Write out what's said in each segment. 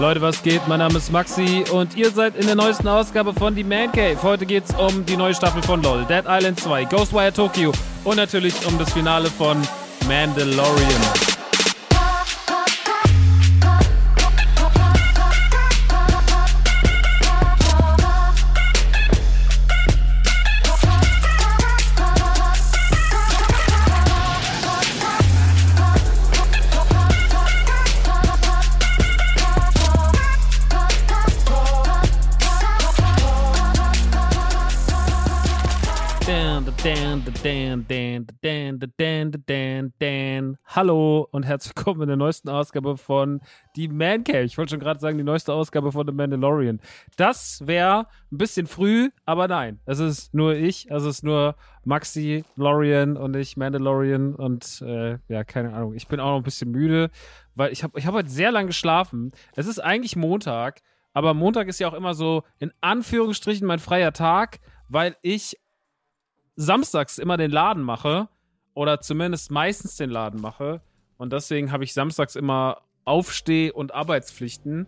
Leute, was geht? Mein Name ist Maxi und ihr seid in der neuesten Ausgabe von Die Man Cave. Heute geht es um die neue Staffel von LOL, Dead Island 2, Ghostwire Tokyo und natürlich um das Finale von Mandalorian. Dan, Dan, Dan, Dan, Dan, Dan. Hallo und herzlich willkommen in der neuesten Ausgabe von Die Man Cave. Ich wollte schon gerade sagen, die neueste Ausgabe von The Mandalorian. Das wäre ein bisschen früh, aber nein. Es ist nur ich, es ist nur Maxi, Lorian und ich, Mandalorian und äh, ja, keine Ahnung. Ich bin auch noch ein bisschen müde, weil ich habe ich hab heute sehr lange geschlafen. Es ist eigentlich Montag, aber Montag ist ja auch immer so in Anführungsstrichen mein freier Tag, weil ich samstags immer den Laden mache oder zumindest meistens den Laden mache. Und deswegen habe ich samstags immer Aufsteh- und Arbeitspflichten.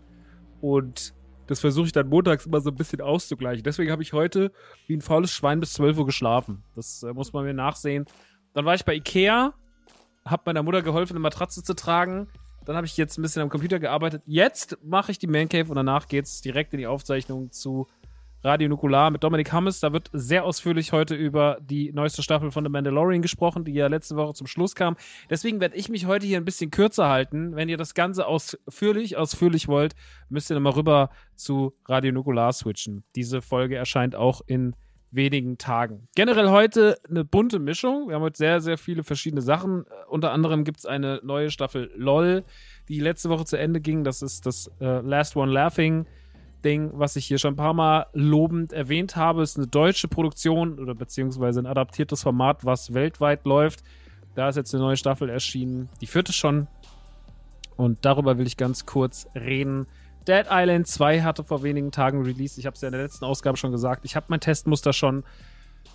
Und das versuche ich dann montags immer so ein bisschen auszugleichen. Deswegen habe ich heute wie ein faules Schwein bis 12 Uhr geschlafen. Das äh, muss man mir nachsehen. Dann war ich bei Ikea, habe meiner Mutter geholfen, eine Matratze zu tragen. Dann habe ich jetzt ein bisschen am Computer gearbeitet. Jetzt mache ich die Man Cave und danach geht es direkt in die Aufzeichnung zu Radio Nukular mit Dominik Hammes. Da wird sehr ausführlich heute über die neueste Staffel von The Mandalorian gesprochen, die ja letzte Woche zum Schluss kam. Deswegen werde ich mich heute hier ein bisschen kürzer halten. Wenn ihr das Ganze ausführlich, ausführlich wollt, müsst ihr nochmal rüber zu Radio Nukular switchen. Diese Folge erscheint auch in wenigen Tagen. Generell heute eine bunte Mischung. Wir haben heute sehr, sehr viele verschiedene Sachen. Unter anderem gibt es eine neue Staffel LOL, die letzte Woche zu Ende ging. Das ist das äh, Last One Laughing Ding, was ich hier schon ein paar Mal lobend erwähnt habe, ist eine deutsche Produktion oder beziehungsweise ein adaptiertes Format, was weltweit läuft. Da ist jetzt eine neue Staffel erschienen. Die vierte schon. Und darüber will ich ganz kurz reden. Dead Island 2 hatte vor wenigen Tagen Release. Ich habe es ja in der letzten Ausgabe schon gesagt. Ich habe mein Testmuster schon.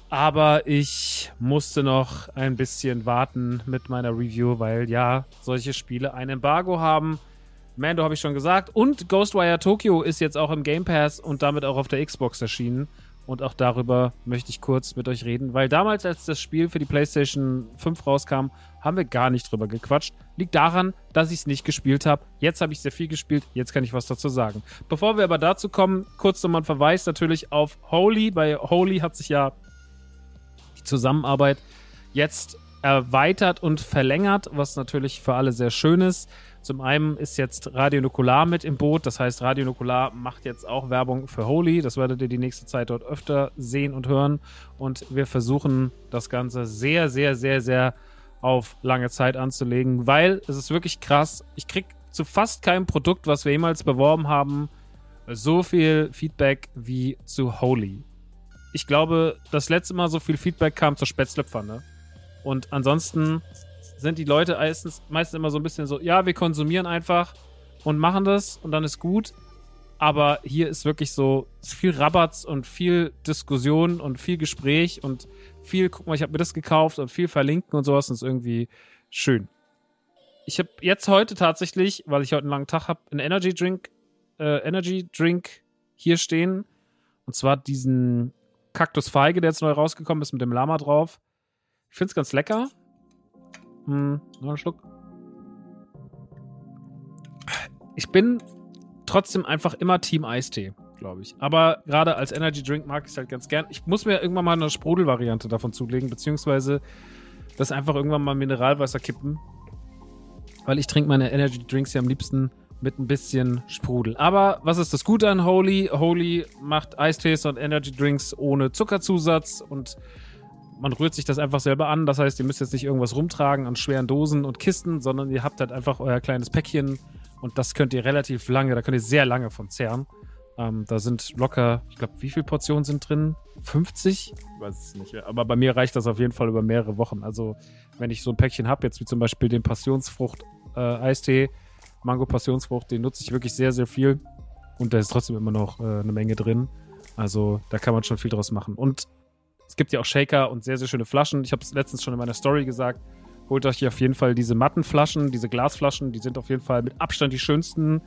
Aber ich musste noch ein bisschen warten mit meiner Review, weil ja, solche Spiele ein Embargo haben. Mando habe ich schon gesagt. Und Ghostwire Tokyo ist jetzt auch im Game Pass und damit auch auf der Xbox erschienen. Und auch darüber möchte ich kurz mit euch reden, weil damals, als das Spiel für die PlayStation 5 rauskam, haben wir gar nicht drüber gequatscht. Liegt daran, dass ich es nicht gespielt habe. Jetzt habe ich sehr viel gespielt, jetzt kann ich was dazu sagen. Bevor wir aber dazu kommen, kurz nochmal ein Verweis natürlich auf Holy. Bei Holy hat sich ja die Zusammenarbeit jetzt erweitert und verlängert, was natürlich für alle sehr schön ist. Zum einen ist jetzt Radio Nukular mit im Boot. Das heißt, Radio Nukular macht jetzt auch Werbung für Holy. Das werdet ihr die nächste Zeit dort öfter sehen und hören. Und wir versuchen das Ganze sehr, sehr, sehr, sehr auf lange Zeit anzulegen, weil es ist wirklich krass. Ich krieg zu fast keinem Produkt, was wir jemals beworben haben, so viel Feedback wie zu Holy. Ich glaube, das letzte Mal so viel Feedback kam zur Spätzlepfanne. Und ansonsten sind die Leute meistens, meistens immer so ein bisschen so, ja, wir konsumieren einfach und machen das und dann ist gut. Aber hier ist wirklich so viel Rabatz und viel Diskussion und viel Gespräch und viel, guck mal, ich habe mir das gekauft und viel verlinken und sowas und ist irgendwie schön. Ich habe jetzt heute tatsächlich, weil ich heute einen langen Tag habe, einen Energy Drink, äh, Energy Drink hier stehen. Und zwar diesen Kaktus Feige, der jetzt neu rausgekommen ist mit dem Lama drauf. Ich finde es ganz lecker. Hm, noch einen Schluck. Ich bin trotzdem einfach immer Team Eistee, glaube ich. Aber gerade als Energy Drink mag ich es halt ganz gern. Ich muss mir irgendwann mal eine Sprudelvariante davon zulegen, beziehungsweise das einfach irgendwann mal Mineralwasser kippen. Weil ich trinke meine Energy Drinks ja am liebsten mit ein bisschen Sprudel. Aber was ist das Gute an Holy? Holy macht Eistees und Energy Drinks ohne Zuckerzusatz und man rührt sich das einfach selber an. Das heißt, ihr müsst jetzt nicht irgendwas rumtragen an schweren Dosen und Kisten, sondern ihr habt halt einfach euer kleines Päckchen und das könnt ihr relativ lange, da könnt ihr sehr lange von zehren. Ähm, da sind locker, ich glaube, wie viele Portionen sind drin? 50? Ich weiß es nicht. Aber bei mir reicht das auf jeden Fall über mehrere Wochen. Also, wenn ich so ein Päckchen habe, jetzt wie zum Beispiel den Passionsfrucht-Eistee, äh, Mango-Passionsfrucht, den nutze ich wirklich sehr, sehr viel. Und da ist trotzdem immer noch äh, eine Menge drin. Also, da kann man schon viel draus machen. Und es gibt ja auch Shaker und sehr, sehr schöne Flaschen. Ich habe es letztens schon in meiner Story gesagt. Holt euch hier auf jeden Fall diese Mattenflaschen, diese Glasflaschen. Die sind auf jeden Fall mit Abstand die schönsten.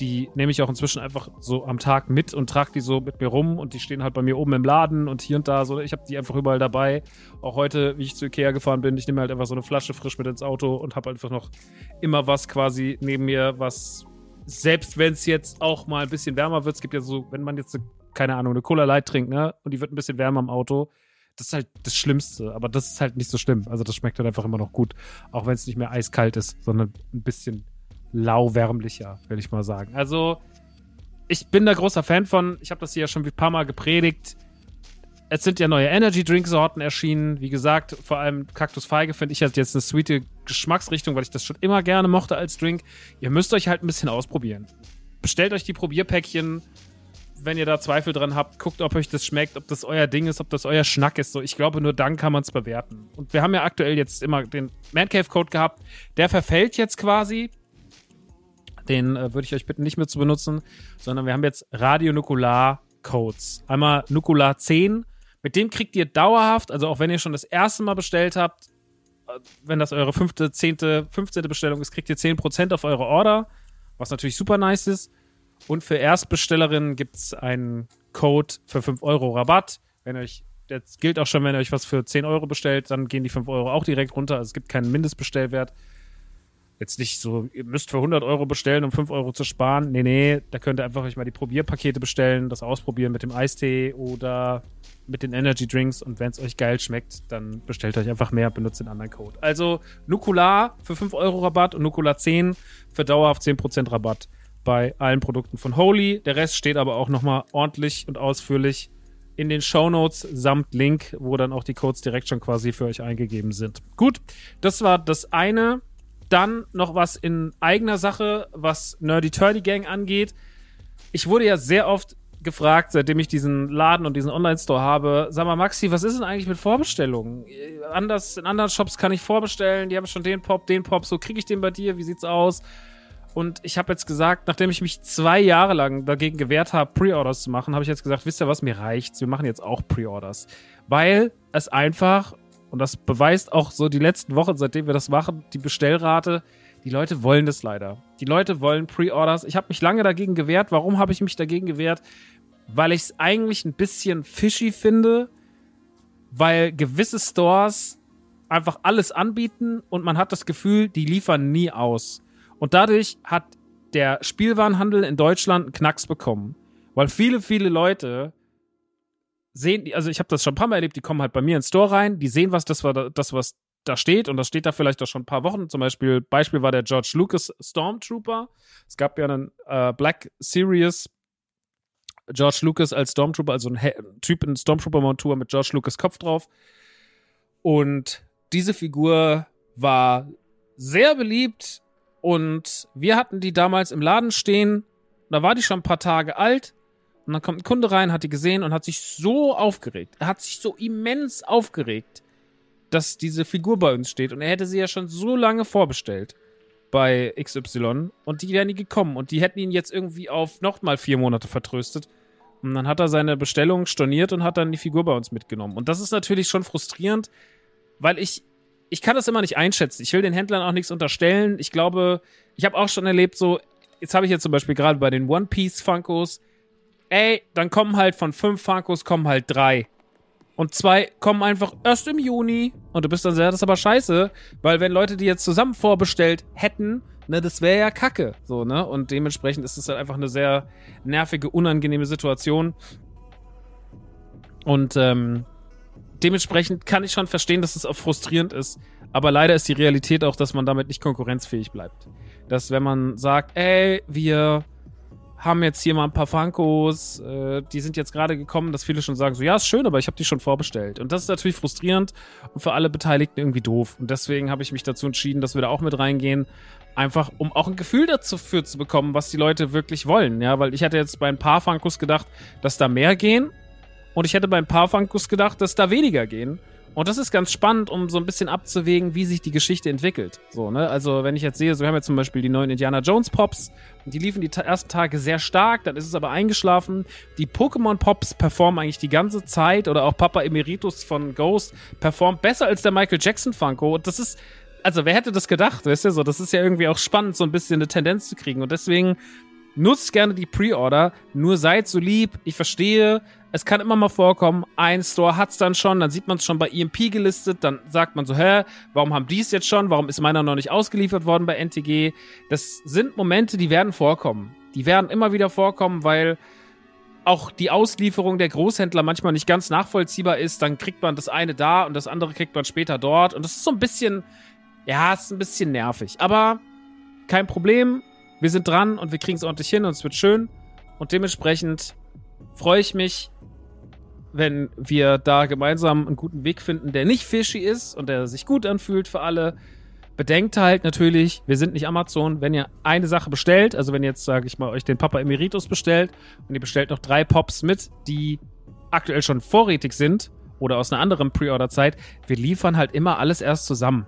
Die nehme ich auch inzwischen einfach so am Tag mit und trage die so mit mir rum und die stehen halt bei mir oben im Laden und hier und da so. Ich habe die einfach überall dabei. Auch heute, wie ich zu Ikea gefahren bin, ich nehme halt einfach so eine Flasche frisch mit ins Auto und habe einfach noch immer was quasi neben mir, was selbst wenn es jetzt auch mal ein bisschen wärmer wird, es gibt ja so, wenn man jetzt, keine Ahnung, eine Cola Light trinkt, ne, und die wird ein bisschen wärmer im Auto, das ist halt das Schlimmste, aber das ist halt nicht so schlimm. Also das schmeckt halt einfach immer noch gut, auch wenn es nicht mehr eiskalt ist, sondern ein bisschen lauwärmlicher, würde ich mal sagen. Also ich bin da großer Fan von. Ich habe das hier ja schon ein paar Mal gepredigt. Es sind ja neue Energy Drink Sorten erschienen. Wie gesagt, vor allem Cactus Feige finde ich halt jetzt eine sweete Geschmacksrichtung, weil ich das schon immer gerne mochte als Drink. Ihr müsst euch halt ein bisschen ausprobieren. Bestellt euch die Probierpäckchen, wenn ihr da Zweifel dran habt, guckt, ob euch das schmeckt, ob das euer Ding ist, ob das euer Schnack ist. So, ich glaube, nur dann kann man es bewerten. Und wir haben ja aktuell jetzt immer den Man Cave Code gehabt. Der verfällt jetzt quasi. Den äh, würde ich euch bitten, nicht mehr zu benutzen, sondern wir haben jetzt Radionukular Codes. Einmal Nukular 10. Mit dem kriegt ihr dauerhaft, also auch wenn ihr schon das erste Mal bestellt habt, äh, wenn das eure fünfte, zehnte, 15. Bestellung ist, kriegt ihr 10% auf eure Order, was natürlich super nice ist. Und für Erstbestellerinnen gibt es einen Code für 5 Euro Rabatt. Wenn euch, das gilt auch schon, wenn ihr euch was für 10 Euro bestellt, dann gehen die 5 Euro auch direkt runter. Also es gibt keinen Mindestbestellwert. Jetzt nicht so, ihr müsst für 100 Euro bestellen, um 5 Euro zu sparen. Nee, nee, da könnt ihr einfach euch mal die Probierpakete bestellen, das ausprobieren mit dem Eistee oder mit den Energy Drinks. Und wenn es euch geil schmeckt, dann bestellt euch einfach mehr, benutzt den anderen Code. Also Nukular für 5 Euro Rabatt und Nukular 10 für dauerhaft 10% Rabatt bei allen Produkten von Holy. Der Rest steht aber auch nochmal ordentlich und ausführlich in den Show Notes samt Link, wo dann auch die Codes direkt schon quasi für euch eingegeben sind. Gut, das war das eine. Dann noch was in eigener Sache, was Nerdy Turdy Gang angeht. ich wurde ja sehr oft gefragt, seitdem ich diesen Laden und diesen Online-Store habe, sag mal, Maxi, was ist denn eigentlich mit Vorbestellungen? Anders, in anderen Shops kann ich vorbestellen, die haben schon den Pop, den Pop, so kriege ich den bei dir, wie sieht's aus? Und ich habe jetzt gesagt, nachdem ich mich zwei Jahre lang dagegen gewehrt habe, Pre-Orders zu machen, habe ich jetzt gesagt, wisst ihr was, mir reicht's. Wir machen jetzt auch Pre-Orders. Weil es einfach, und das beweist auch so die letzten Wochen, seitdem wir das machen, die Bestellrate, die Leute wollen das leider. Die Leute wollen Pre-Orders. Ich habe mich lange dagegen gewehrt. Warum habe ich mich dagegen gewehrt? Weil ich es eigentlich ein bisschen fishy finde, weil gewisse Stores einfach alles anbieten und man hat das Gefühl, die liefern nie aus. Und dadurch hat der Spielwarenhandel in Deutschland einen Knacks bekommen. Weil viele, viele Leute sehen, also ich habe das schon ein paar Mal erlebt, die kommen halt bei mir ins Store rein, die sehen, was das war, das, was da steht, und das steht da vielleicht auch schon ein paar Wochen. Zum Beispiel, Beispiel war der George Lucas Stormtrooper. Es gab ja einen äh, Black Series George Lucas als Stormtrooper, also ein, ein Typ in Stormtrooper-Montur mit George Lucas Kopf drauf. Und diese Figur war sehr beliebt und wir hatten die damals im Laden stehen. Da war die schon ein paar Tage alt. Und dann kommt ein Kunde rein, hat die gesehen und hat sich so aufgeregt. Er hat sich so immens aufgeregt, dass diese Figur bei uns steht. Und er hätte sie ja schon so lange vorbestellt bei XY. Und die wären nie gekommen. Und die hätten ihn jetzt irgendwie auf nochmal vier Monate vertröstet. Und dann hat er seine Bestellung storniert und hat dann die Figur bei uns mitgenommen. Und das ist natürlich schon frustrierend, weil ich ich kann das immer nicht einschätzen. Ich will den Händlern auch nichts unterstellen. Ich glaube, ich habe auch schon erlebt, so, jetzt habe ich jetzt zum Beispiel gerade bei den One Piece Funkos, ey, dann kommen halt von fünf Funkos kommen halt drei. Und zwei kommen einfach erst im Juni. Und du bist dann sehr, das ist aber scheiße, weil wenn Leute die jetzt zusammen vorbestellt hätten, ne, das wäre ja kacke. So, ne? Und dementsprechend ist es halt einfach eine sehr nervige, unangenehme Situation. Und ähm, dementsprechend kann ich schon verstehen, dass es auch frustrierend ist. Aber leider ist die Realität auch, dass man damit nicht konkurrenzfähig bleibt. Dass wenn man sagt, ey, wir haben jetzt hier mal ein paar Funkos, äh, die sind jetzt gerade gekommen, dass viele schon sagen, so ja, ist schön, aber ich habe die schon vorbestellt. Und das ist natürlich frustrierend und für alle Beteiligten irgendwie doof. Und deswegen habe ich mich dazu entschieden, dass wir da auch mit reingehen, einfach um auch ein Gefühl dafür zu bekommen, was die Leute wirklich wollen. Ja, weil ich hatte jetzt bei ein paar Funkos gedacht, dass da mehr gehen und ich hätte beim paar Funkus gedacht, dass da weniger gehen. Und das ist ganz spannend, um so ein bisschen abzuwägen, wie sich die Geschichte entwickelt. So, ne? Also, wenn ich jetzt sehe, so wir haben jetzt zum Beispiel die neuen Indiana Jones Pops. Die liefen die ersten Tage sehr stark, dann ist es aber eingeschlafen. Die Pokémon Pops performen eigentlich die ganze Zeit oder auch Papa Emeritus von Ghost performt besser als der Michael Jackson Funko. Und das ist, also wer hätte das gedacht, weißt du, so, das ist ja irgendwie auch spannend, so ein bisschen eine Tendenz zu kriegen. Und deswegen nutzt gerne die Pre-Order, nur seid so lieb. Ich verstehe, es kann immer mal vorkommen, ein Store hat's dann schon, dann sieht man es schon bei EMP gelistet, dann sagt man so, hä, warum haben die es jetzt schon? Warum ist meiner noch nicht ausgeliefert worden bei NTG? Das sind Momente, die werden vorkommen. Die werden immer wieder vorkommen, weil auch die Auslieferung der Großhändler manchmal nicht ganz nachvollziehbar ist. Dann kriegt man das eine da und das andere kriegt man später dort. Und das ist so ein bisschen, ja, ist ein bisschen nervig. Aber kein Problem wir sind dran und wir kriegen es ordentlich hin und es wird schön. Und dementsprechend freue ich mich, wenn wir da gemeinsam einen guten Weg finden, der nicht fishy ist und der sich gut anfühlt für alle. Bedenkt halt natürlich, wir sind nicht Amazon. Wenn ihr eine Sache bestellt, also wenn ihr jetzt, sage ich mal, euch den Papa Emeritus bestellt und ihr bestellt noch drei Pops mit, die aktuell schon vorrätig sind oder aus einer anderen Pre-Order-Zeit, wir liefern halt immer alles erst zusammen.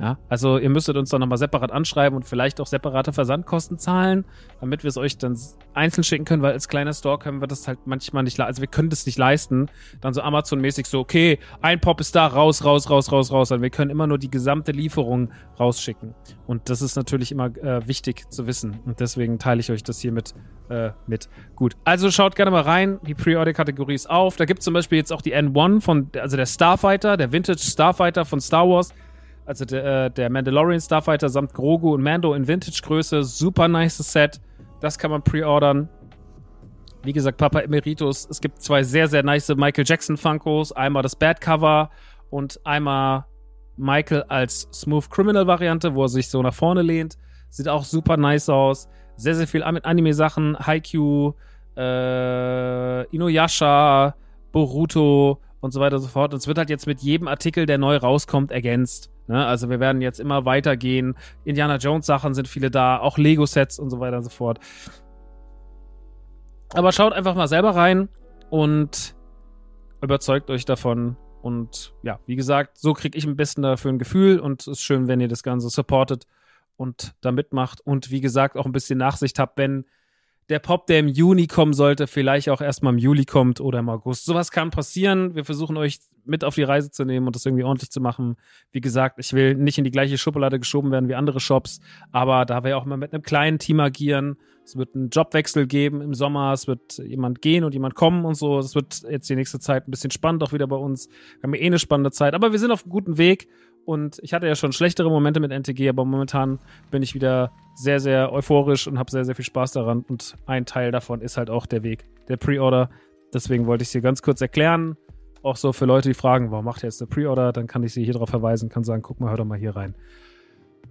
Ja, also ihr müsstet uns dann nochmal separat anschreiben und vielleicht auch separate Versandkosten zahlen, damit wir es euch dann einzeln schicken können, weil als kleiner Store können wir das halt manchmal nicht, also wir können das nicht leisten, dann so Amazon-mäßig so, okay, ein Pop ist da, raus, raus, raus, raus, raus, also wir können immer nur die gesamte Lieferung rausschicken. Und das ist natürlich immer äh, wichtig zu wissen und deswegen teile ich euch das hier mit, äh, mit. Gut, also schaut gerne mal rein, die Pre-Order-Kategorie ist auf, da gibt es zum Beispiel jetzt auch die N1 von, also der Starfighter, der Vintage Starfighter von Star Wars, also der, äh, der Mandalorian Starfighter samt Grogu und Mando in Vintage-Größe. Super nice Set. Das kann man pre-ordern. Wie gesagt, Papa Emeritus. Es gibt zwei sehr, sehr nice Michael Jackson Funkos. Einmal das Bad Cover und einmal Michael als Smooth Criminal Variante, wo er sich so nach vorne lehnt. Sieht auch super nice aus. Sehr, sehr viel Anime-Sachen. Haikyuu, äh, Inuyasha, Boruto und so weiter und so fort. Und es wird halt jetzt mit jedem Artikel, der neu rauskommt, ergänzt. Ne? Also wir werden jetzt immer weitergehen. Indiana Jones Sachen sind viele da, auch Lego Sets und so weiter und so fort. Aber schaut einfach mal selber rein und überzeugt euch davon. Und ja, wie gesagt, so kriege ich am besten dafür ein Gefühl und es ist schön, wenn ihr das Ganze supportet und da mitmacht und wie gesagt auch ein bisschen Nachsicht habt, wenn der Pop, der im Juni kommen sollte, vielleicht auch erstmal im Juli kommt oder im August. Sowas kann passieren. Wir versuchen euch mit auf die Reise zu nehmen und das irgendwie ordentlich zu machen. Wie gesagt, ich will nicht in die gleiche Schublade geschoben werden wie andere Shops, aber da wir auch immer mit einem kleinen Team agieren. Es wird einen Jobwechsel geben im Sommer, es wird jemand gehen und jemand kommen und so. Es wird jetzt die nächste Zeit ein bisschen spannend auch wieder bei uns. Wir haben eh eine spannende Zeit, aber wir sind auf einem guten Weg und ich hatte ja schon schlechtere Momente mit NTG, aber momentan bin ich wieder sehr, sehr euphorisch und habe sehr, sehr viel Spaß daran. Und ein Teil davon ist halt auch der Weg der Pre-Order. Deswegen wollte ich es hier ganz kurz erklären. Auch so für Leute, die fragen, warum macht ihr jetzt eine Pre-Order? Dann kann ich sie hier drauf verweisen, kann sagen, guck mal, hör doch mal hier rein.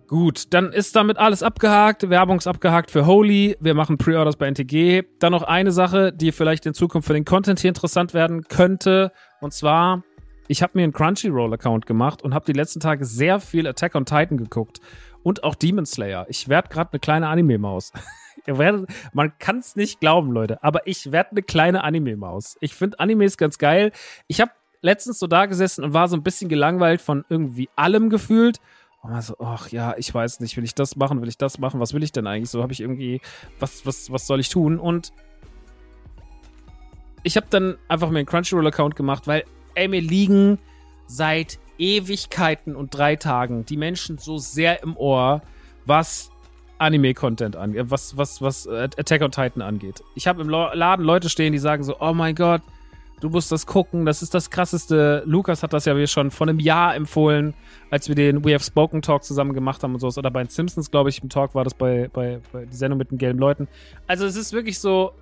Gut, dann ist damit alles abgehakt. Werbung ist abgehakt für Holy. Wir machen Pre-Orders bei NTG. Dann noch eine Sache, die vielleicht in Zukunft für den Content hier interessant werden könnte. Und zwar ich habe mir einen Crunchyroll-Account gemacht und habe die letzten Tage sehr viel Attack on Titan geguckt und auch Demon Slayer. Ich werde gerade eine kleine Anime-Maus. man kann es nicht glauben, Leute, aber ich werde eine kleine Anime-Maus. Ich finde Animes ganz geil. Ich habe letztens so da gesessen und war so ein bisschen gelangweilt von irgendwie allem gefühlt. Und war so, ach ja, ich weiß nicht, will ich das machen, will ich das machen, was will ich denn eigentlich? So habe ich irgendwie, was, was, was soll ich tun? Und ich habe dann einfach mir einen Crunchyroll-Account gemacht, weil ey, mir liegen seit Ewigkeiten und drei Tagen die Menschen so sehr im Ohr, was Anime-Content angeht, was, was, was Attack on Titan angeht. Ich habe im Laden Leute stehen, die sagen so, oh mein Gott, du musst das gucken, das ist das krasseste. Lukas hat das ja schon vor einem Jahr empfohlen, als wir den We Have Spoken Talk zusammen gemacht haben und sowas. Oder bei den Simpsons, glaube ich, im Talk war das bei, bei, bei die Sendung mit den gelben Leuten. Also es ist wirklich so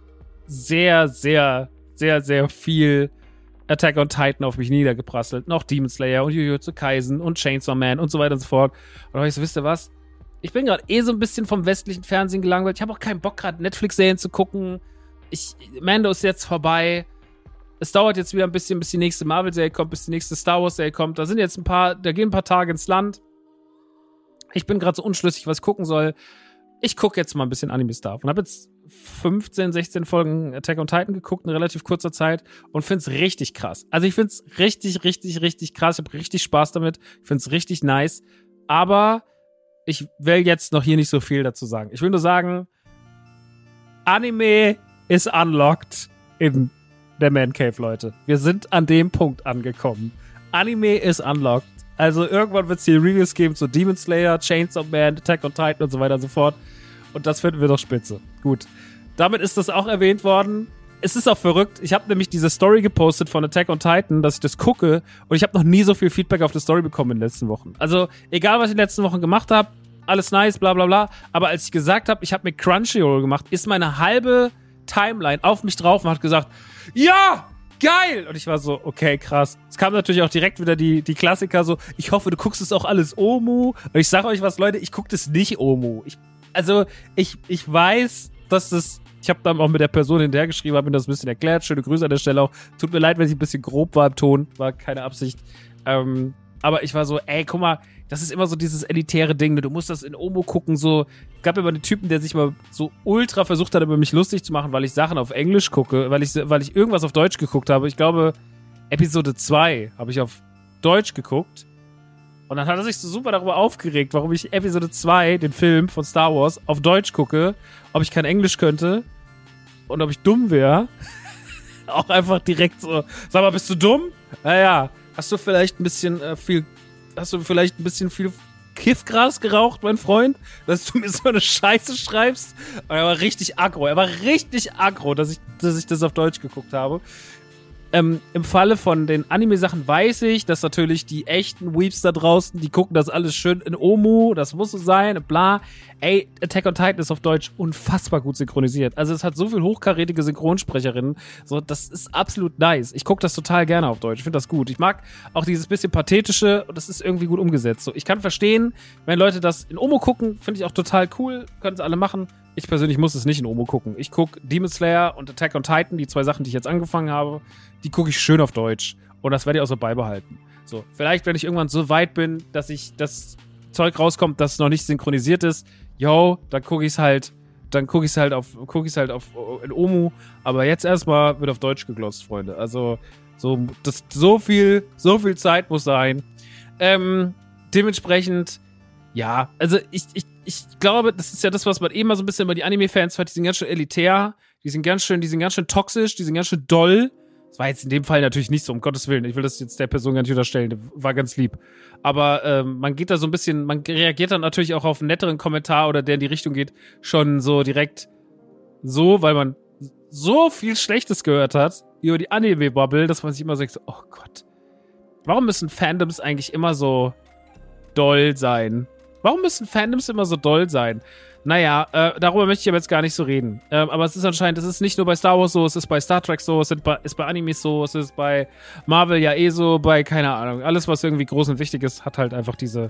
sehr, sehr, sehr, sehr viel Attack on Titan auf mich niedergeprasselt, noch Demon Slayer und Jujutsu Kaisen und Chainsaw Man und so weiter und so fort. Und da ich so, wisst ihr was? Ich bin gerade eh so ein bisschen vom westlichen Fernsehen gelangweilt. Ich habe auch keinen Bock gerade Netflix-Serien zu gucken. Ich, Mando ist jetzt vorbei. Es dauert jetzt wieder ein bisschen, bis die nächste Marvel-Serie kommt, bis die nächste Star Wars-Serie kommt. Da sind jetzt ein paar, da gehen ein paar Tage ins Land. Ich bin gerade so unschlüssig, was ich gucken soll. Ich gucke jetzt mal ein bisschen Anime-Stuff und habe jetzt 15, 16 Folgen Attack on Titan geguckt in relativ kurzer Zeit und finde es richtig krass. Also ich finde es richtig, richtig, richtig krass. Ich habe richtig Spaß damit. Ich finde es richtig nice. Aber ich will jetzt noch hier nicht so viel dazu sagen. Ich will nur sagen, Anime ist unlocked in der Man Cave, Leute. Wir sind an dem Punkt angekommen. Anime ist unlocked. Also irgendwann wird es hier Reviews geben zu Demon Slayer, Chainsaw Man, Attack on Titan und so weiter und so fort. Und das finden wir doch spitze. Gut. Damit ist das auch erwähnt worden. Es ist auch verrückt. Ich habe nämlich diese Story gepostet von Attack on Titan, dass ich das gucke. Und ich habe noch nie so viel Feedback auf die Story bekommen in den letzten Wochen. Also, egal, was ich in den letzten Wochen gemacht habe, alles nice, bla bla bla. Aber als ich gesagt habe, ich habe mir Crunchyroll gemacht, ist meine halbe Timeline auf mich drauf und hat gesagt, ja, geil! Und ich war so, okay, krass. Es kam natürlich auch direkt wieder die, die Klassiker so, ich hoffe, du guckst es auch alles Omu. Und ich sage euch was, Leute, ich gucke das nicht Omu. Ich also ich, ich weiß, dass das. Ich habe dann auch mit der Person hinterhergeschrieben, habe mir das ein bisschen erklärt. Schöne Grüße an der Stelle auch. Tut mir leid, wenn ich ein bisschen grob war im Ton. War keine Absicht. Ähm, aber ich war so, ey, guck mal, das ist immer so dieses elitäre Ding. Ne? Du musst das in Omo gucken. So, es gab immer einen Typen, der sich mal so ultra versucht hat, über mich lustig zu machen, weil ich Sachen auf Englisch gucke, weil ich, weil ich irgendwas auf Deutsch geguckt habe. Ich glaube, Episode 2 habe ich auf Deutsch geguckt. Und dann hat er sich so super darüber aufgeregt, warum ich Episode 2, den Film von Star Wars, auf Deutsch gucke, ob ich kein Englisch könnte und ob ich dumm wäre. Auch einfach direkt so, sag mal, bist du dumm? Naja, hast du vielleicht ein bisschen äh, viel, hast du vielleicht ein bisschen viel Kiffgras geraucht, mein Freund, dass du mir so eine Scheiße schreibst? Und er war richtig aggro, er war richtig aggro, dass ich, dass ich das auf Deutsch geguckt habe. Ähm, Im Falle von den Anime-Sachen weiß ich, dass natürlich die echten Weeps da draußen, die gucken das alles schön in Omu, das muss so sein, bla. Ey, Attack on Titan ist auf Deutsch unfassbar gut synchronisiert. Also es hat so viel hochkarätige Synchronsprecherinnen, so das ist absolut nice. Ich gucke das total gerne auf Deutsch, ich finde das gut. Ich mag auch dieses bisschen pathetische und das ist irgendwie gut umgesetzt. So, ich kann verstehen, wenn Leute das in Omu gucken, finde ich auch total cool, können es alle machen. Ich persönlich muss es nicht in Omo gucken. Ich gucke Demon Slayer und Attack on Titan, die zwei Sachen, die ich jetzt angefangen habe, die gucke ich schön auf Deutsch. Und das werde ich auch so beibehalten. So, vielleicht, wenn ich irgendwann so weit bin, dass ich das Zeug rauskommt, das noch nicht synchronisiert ist, yo, dann gucke ich es halt dann gucke ich es halt auf, gucke ich halt auf in Omu. Aber jetzt erstmal wird auf Deutsch geglotzt, Freunde. Also so, das, so viel, so viel Zeit muss sein. Ähm, dementsprechend, ja, also ich, ich, ich glaube, das ist ja das, was man eben mal so ein bisschen über die Anime-Fans hört. Die sind ganz schön elitär, die sind ganz schön, die sind ganz schön toxisch, die sind ganz schön doll. Das war jetzt in dem Fall natürlich nicht so, um Gottes Willen. Ich will das jetzt der Person gar nicht unterstellen. War ganz lieb. Aber ähm, man geht da so ein bisschen, man reagiert dann natürlich auch auf einen netteren Kommentar oder der in die Richtung geht, schon so direkt so, weil man so viel Schlechtes gehört hat über die Anime-Bubble, dass man sich immer sagt, oh Gott. Warum müssen Fandoms eigentlich immer so doll sein? Warum müssen Fandoms immer so doll sein? Naja, äh, darüber möchte ich aber jetzt gar nicht so reden. Ähm, aber es ist anscheinend, es ist nicht nur bei Star Wars so, es ist bei Star Trek so, es ist bei, ist bei Animes so, es ist bei Marvel ja eh so, bei, keine Ahnung, alles, was irgendwie groß und wichtig ist, hat halt einfach diese,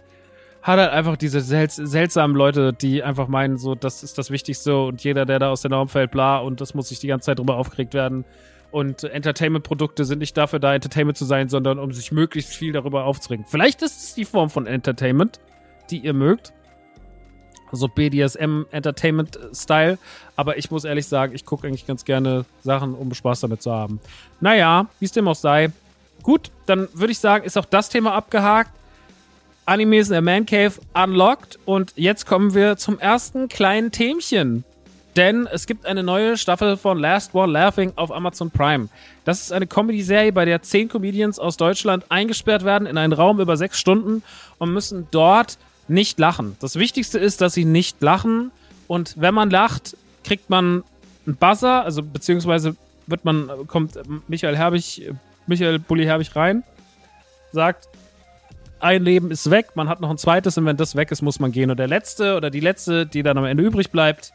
hat halt einfach diese sel seltsamen Leute, die einfach meinen, so, das ist das Wichtigste und jeder, der da aus der Norm fällt, bla, und das muss sich die ganze Zeit drüber aufgeregt werden. Und Entertainment-Produkte sind nicht dafür da, Entertainment zu sein, sondern um sich möglichst viel darüber aufzuregen. Vielleicht ist es die Form von Entertainment, die ihr mögt so BDSM-Entertainment-Style. Aber ich muss ehrlich sagen, ich gucke eigentlich ganz gerne Sachen, um Spaß damit zu haben. Naja, wie es dem auch sei. Gut, dann würde ich sagen, ist auch das Thema abgehakt. Animes in der Man Cave unlocked. Und jetzt kommen wir zum ersten kleinen Themchen. Denn es gibt eine neue Staffel von Last One Laughing auf Amazon Prime. Das ist eine Comedy-Serie, bei der zehn Comedians aus Deutschland eingesperrt werden in einen Raum über sechs Stunden und müssen dort nicht lachen. Das Wichtigste ist, dass sie nicht lachen. Und wenn man lacht, kriegt man einen Buzzer, also beziehungsweise wird man, kommt Michael Herbig, Michael Bulli Herbig rein, sagt, ein Leben ist weg, man hat noch ein zweites und wenn das weg ist, muss man gehen. Und der letzte oder die letzte, die dann am Ende übrig bleibt,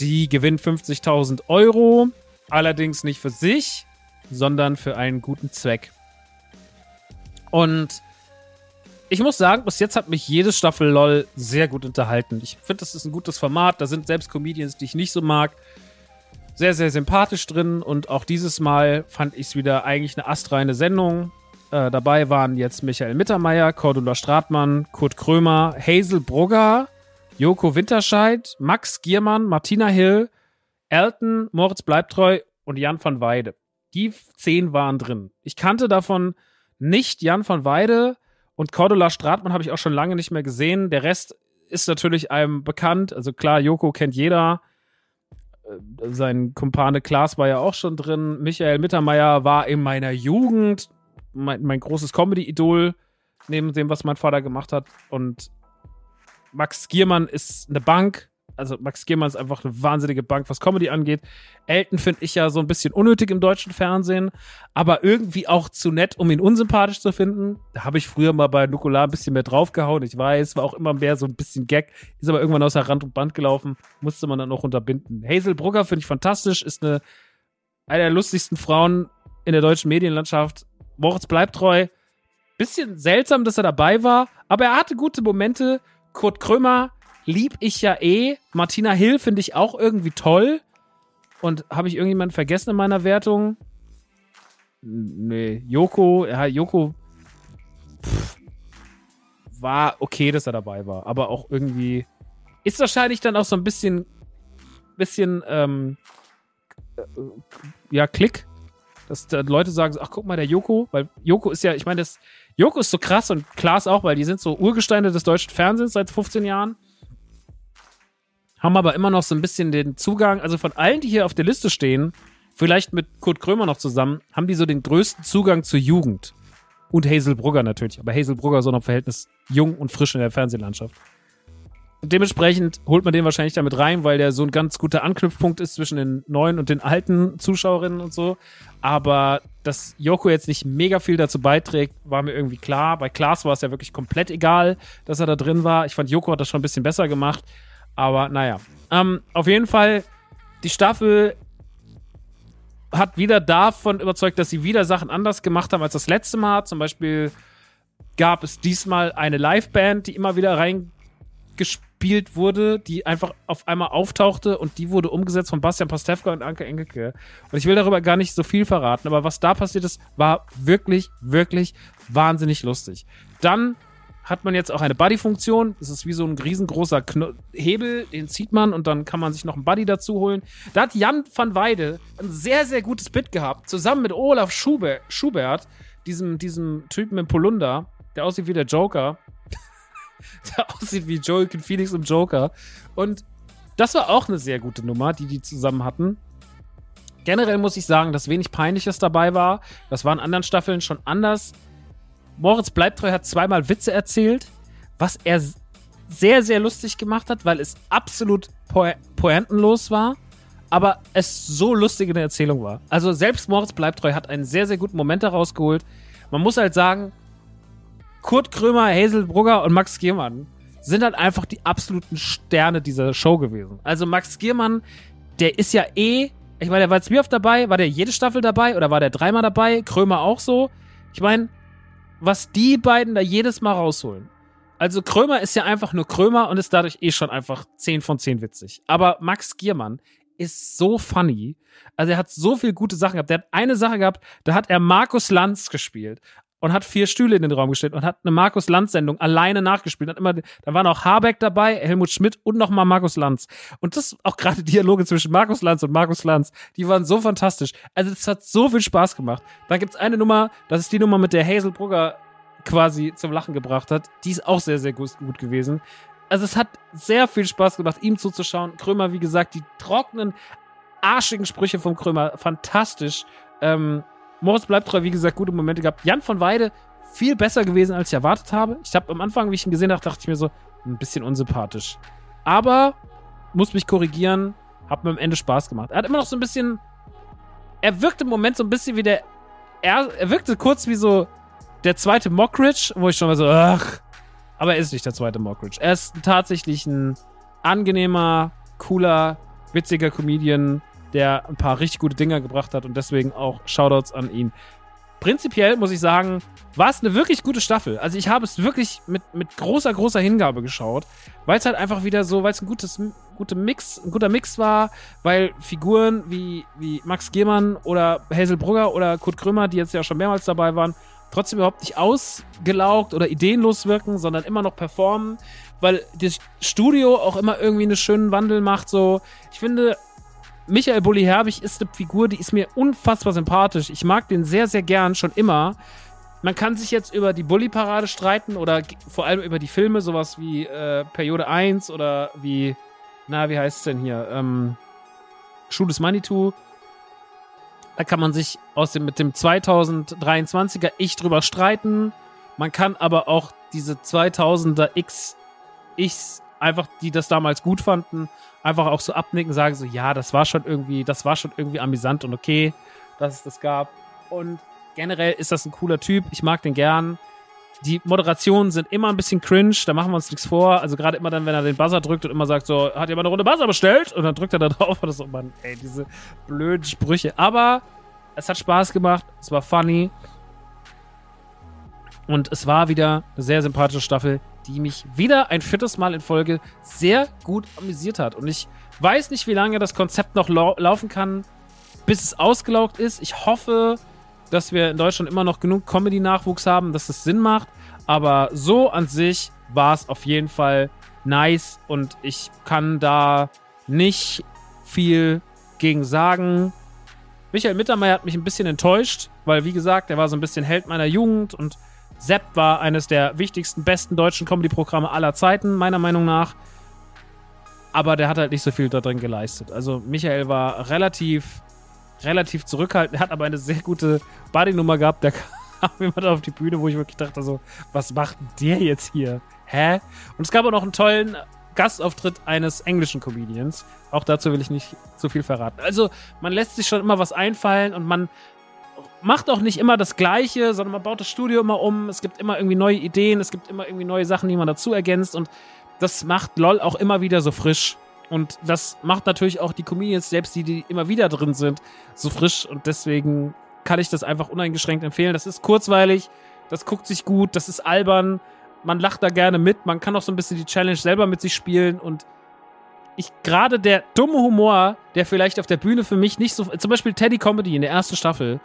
die gewinnt 50.000 Euro. Allerdings nicht für sich, sondern für einen guten Zweck. Und ich muss sagen, bis jetzt hat mich jede Staffel LOL sehr gut unterhalten. Ich finde, das ist ein gutes Format. Da sind selbst Comedians, die ich nicht so mag, sehr, sehr sympathisch drin. Und auch dieses Mal fand ich es wieder eigentlich eine astreine Sendung. Äh, dabei waren jetzt Michael Mittermeier, Cordula Stratmann, Kurt Krömer, Hazel Brugger, Joko Winterscheid, Max Giermann, Martina Hill, Elton, Moritz Bleibtreu und Jan van Weide. Die zehn waren drin. Ich kannte davon nicht Jan van Weide. Und Cordula Stratmann habe ich auch schon lange nicht mehr gesehen. Der Rest ist natürlich einem bekannt. Also klar, Joko kennt jeder. Äh, sein Kumpane Klaas war ja auch schon drin. Michael Mittermeier war in meiner Jugend mein, mein großes Comedy-Idol, neben dem, was mein Vater gemacht hat. Und Max Giermann ist eine Bank also Max Gehmann ist einfach eine wahnsinnige Bank, was Comedy angeht. Elton finde ich ja so ein bisschen unnötig im deutschen Fernsehen, aber irgendwie auch zu nett, um ihn unsympathisch zu finden. Da habe ich früher mal bei Nukular ein bisschen mehr draufgehauen. Ich weiß, war auch immer mehr so ein bisschen Gag, ist aber irgendwann außer Rand und Band gelaufen, musste man dann noch unterbinden. Hazel Brugger finde ich fantastisch, ist eine, eine der lustigsten Frauen in der deutschen Medienlandschaft. Moritz bleibt treu. Bisschen seltsam, dass er dabei war, aber er hatte gute Momente. Kurt Krömer lieb ich ja eh. Martina Hill finde ich auch irgendwie toll. Und habe ich irgendjemanden vergessen in meiner Wertung? Nee, Joko, ja, Joko pff, war okay, dass er dabei war, aber auch irgendwie ist wahrscheinlich dann auch so ein bisschen, bisschen, ähm, äh, ja, Klick, dass da Leute sagen, ach guck mal, der Joko, weil Joko ist ja, ich meine, das Joko ist so krass und Klaas auch, weil die sind so Urgesteine des deutschen Fernsehens seit 15 Jahren haben aber immer noch so ein bisschen den Zugang, also von allen, die hier auf der Liste stehen, vielleicht mit Kurt Krömer noch zusammen, haben die so den größten Zugang zur Jugend. Und Hazel Brugger natürlich, aber Hazel Brugger so noch Verhältnis jung und frisch in der Fernsehlandschaft. Dementsprechend holt man den wahrscheinlich damit rein, weil der so ein ganz guter Anknüpfpunkt ist zwischen den neuen und den alten Zuschauerinnen und so. Aber dass Joko jetzt nicht mega viel dazu beiträgt, war mir irgendwie klar. Bei Klaas war es ja wirklich komplett egal, dass er da drin war. Ich fand, Joko hat das schon ein bisschen besser gemacht. Aber naja. Ähm, auf jeden Fall, die Staffel hat wieder davon überzeugt, dass sie wieder Sachen anders gemacht haben als das letzte Mal. Zum Beispiel gab es diesmal eine Liveband, die immer wieder reingespielt wurde, die einfach auf einmal auftauchte und die wurde umgesetzt von Bastian Pastewka und Anke Engelke. Und ich will darüber gar nicht so viel verraten, aber was da passiert ist, war wirklich, wirklich wahnsinnig lustig. Dann hat man jetzt auch eine Buddy-Funktion. Das ist wie so ein riesengroßer Kno Hebel, den zieht man und dann kann man sich noch einen Buddy dazu holen. Da hat Jan van Weide ein sehr, sehr gutes Bit gehabt, zusammen mit Olaf Schubert, Schubert diesem, diesem Typen im Polunder, der aussieht wie der Joker. der aussieht wie Joaquin Phoenix im Joker. Und das war auch eine sehr gute Nummer, die die zusammen hatten. Generell muss ich sagen, dass wenig Peinliches dabei war. Das war in anderen Staffeln schon anders. Moritz Bleibtreu hat zweimal Witze erzählt, was er sehr, sehr lustig gemacht hat, weil es absolut po pointenlos war, aber es so lustig in der Erzählung war. Also selbst Moritz Bleibtreu hat einen sehr, sehr guten Moment daraus geholt. Man muss halt sagen, Kurt Krömer, Hazel Brugger und Max Giermann sind halt einfach die absoluten Sterne dieser Show gewesen. Also Max Giermann, der ist ja eh, ich meine, der war jetzt wie oft dabei? War der jede Staffel dabei oder war der dreimal dabei? Krömer auch so? Ich meine, was die beiden da jedes Mal rausholen. Also Krömer ist ja einfach nur Krömer und ist dadurch eh schon einfach 10 von 10 witzig. Aber Max Giermann ist so funny. Also er hat so viele gute Sachen gehabt. Der hat eine Sache gehabt, da hat er Markus Lanz gespielt und hat vier Stühle in den Raum gestellt und hat eine Markus Lanz Sendung alleine nachgespielt. Hat immer, da waren auch Habeck dabei, Helmut Schmidt und nochmal Markus Lanz. Und das auch gerade Dialoge zwischen Markus Lanz und Markus Lanz, die waren so fantastisch. Also es hat so viel Spaß gemacht. Da gibt's eine Nummer, das ist die Nummer, mit der Hazel Brugger quasi zum Lachen gebracht hat. Die ist auch sehr, sehr gut, gut gewesen. Also es hat sehr viel Spaß gemacht, ihm zuzuschauen. Krömer, wie gesagt, die trockenen, arschigen Sprüche vom Krömer, fantastisch. Ähm, Moritz bleibt treu, wie gesagt, gute Momente gehabt. Jan von Weide viel besser gewesen, als ich erwartet habe. Ich habe am Anfang, wie ich ihn gesehen habe, dachte ich mir so, ein bisschen unsympathisch. Aber, muss mich korrigieren, hat mir am Ende Spaß gemacht. Er hat immer noch so ein bisschen, er wirkte im Moment so ein bisschen wie der, er, er wirkte kurz wie so der zweite Mockridge, wo ich schon mal so, ach, aber er ist nicht der zweite Mockridge. Er ist tatsächlich ein angenehmer, cooler, witziger Comedian, der ein paar richtig gute Dinger gebracht hat und deswegen auch Shoutouts an ihn. Prinzipiell muss ich sagen, war es eine wirklich gute Staffel. Also ich habe es wirklich mit, mit großer, großer Hingabe geschaut, weil es halt einfach wieder so, weil es ein gutes, gute Mix, ein guter Mix war, weil Figuren wie, wie Max Gehmann oder Hazel Brugger oder Kurt Krümmer, die jetzt ja schon mehrmals dabei waren, trotzdem überhaupt nicht ausgelaugt oder ideenlos wirken, sondern immer noch performen, weil das Studio auch immer irgendwie einen schönen Wandel macht. So, ich finde, Michael Bulli Herbig ist eine Figur, die ist mir unfassbar sympathisch. Ich mag den sehr, sehr gern, schon immer. Man kann sich jetzt über die Bully-Parade streiten oder vor allem über die Filme, sowas wie äh, Periode 1 oder wie, na, wie heißt es denn hier? Ähm, Schuh des Manitou. Da kann man sich aus dem, mit dem 2023er Ich drüber streiten. Man kann aber auch diese 2000er X Ichs einfach, die das damals gut fanden, einfach auch so abnicken, sagen so, ja, das war schon irgendwie, das war schon irgendwie amüsant und okay, dass es das gab. Und generell ist das ein cooler Typ. Ich mag den gern. Die Moderationen sind immer ein bisschen cringe, da machen wir uns nichts vor. Also gerade immer dann, wenn er den Buzzer drückt und immer sagt so, hat jemand eine Runde Buzzer bestellt? Und dann drückt er da drauf und das so, man, ey, diese blöden Sprüche. Aber es hat Spaß gemacht, es war funny. Und es war wieder eine sehr sympathische Staffel die mich wieder ein viertes Mal in Folge sehr gut amüsiert hat. Und ich weiß nicht, wie lange das Konzept noch lau laufen kann, bis es ausgelaugt ist. Ich hoffe, dass wir in Deutschland immer noch genug Comedy-Nachwuchs haben, dass es Sinn macht. Aber so an sich war es auf jeden Fall nice und ich kann da nicht viel gegen sagen. Michael Mittermeier hat mich ein bisschen enttäuscht, weil wie gesagt, er war so ein bisschen Held meiner Jugend und Sepp war eines der wichtigsten, besten deutschen Comedy-Programme aller Zeiten, meiner Meinung nach. Aber der hat halt nicht so viel da drin geleistet. Also Michael war relativ, relativ zurückhaltend. Hat aber eine sehr gute Buddy-Nummer gehabt. Da kam jemand auf die Bühne, wo ich wirklich dachte so, was macht der jetzt hier? Hä? Und es gab auch noch einen tollen Gastauftritt eines englischen Comedians. Auch dazu will ich nicht zu viel verraten. Also, man lässt sich schon immer was einfallen und man macht auch nicht immer das Gleiche, sondern man baut das Studio immer um. Es gibt immer irgendwie neue Ideen, es gibt immer irgendwie neue Sachen, die man dazu ergänzt und das macht LOL auch immer wieder so frisch. Und das macht natürlich auch die Comedians selbst, die, die immer wieder drin sind, so frisch. Und deswegen kann ich das einfach uneingeschränkt empfehlen. Das ist kurzweilig, das guckt sich gut, das ist albern. Man lacht da gerne mit, man kann auch so ein bisschen die Challenge selber mit sich spielen und ich gerade der dumme Humor, der vielleicht auf der Bühne für mich nicht so, zum Beispiel Teddy Comedy in der ersten Staffel,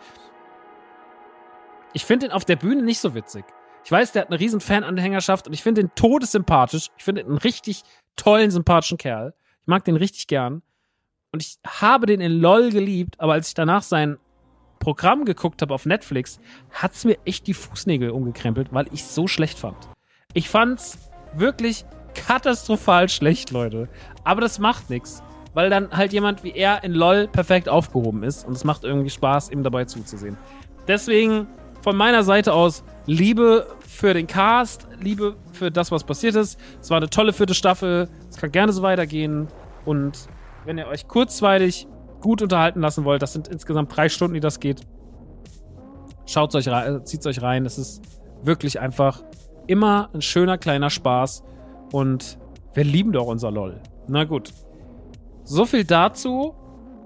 ich finde ihn auf der Bühne nicht so witzig. Ich weiß, der hat eine riesen Fan-Anhängerschaft und ich finde den todessympathisch. Ich finde einen richtig tollen, sympathischen Kerl. Ich mag den richtig gern. Und ich habe den in LOL geliebt, aber als ich danach sein Programm geguckt habe auf Netflix, hat's mir echt die Fußnägel umgekrempelt, weil ich so schlecht fand. Ich fand's wirklich katastrophal schlecht, Leute. Aber das macht nichts, weil dann halt jemand wie er in LOL perfekt aufgehoben ist und es macht irgendwie Spaß, ihm dabei zuzusehen. Deswegen von meiner Seite aus Liebe für den Cast, Liebe für das, was passiert ist. Es war eine tolle vierte Staffel. Es kann gerne so weitergehen. Und wenn ihr euch kurzweilig gut unterhalten lassen wollt, das sind insgesamt drei Stunden, die das geht, schaut euch rein, äh, zieht euch rein. Es ist wirklich einfach immer ein schöner kleiner Spaß. Und wir lieben doch unser LOL. Na gut. So viel dazu.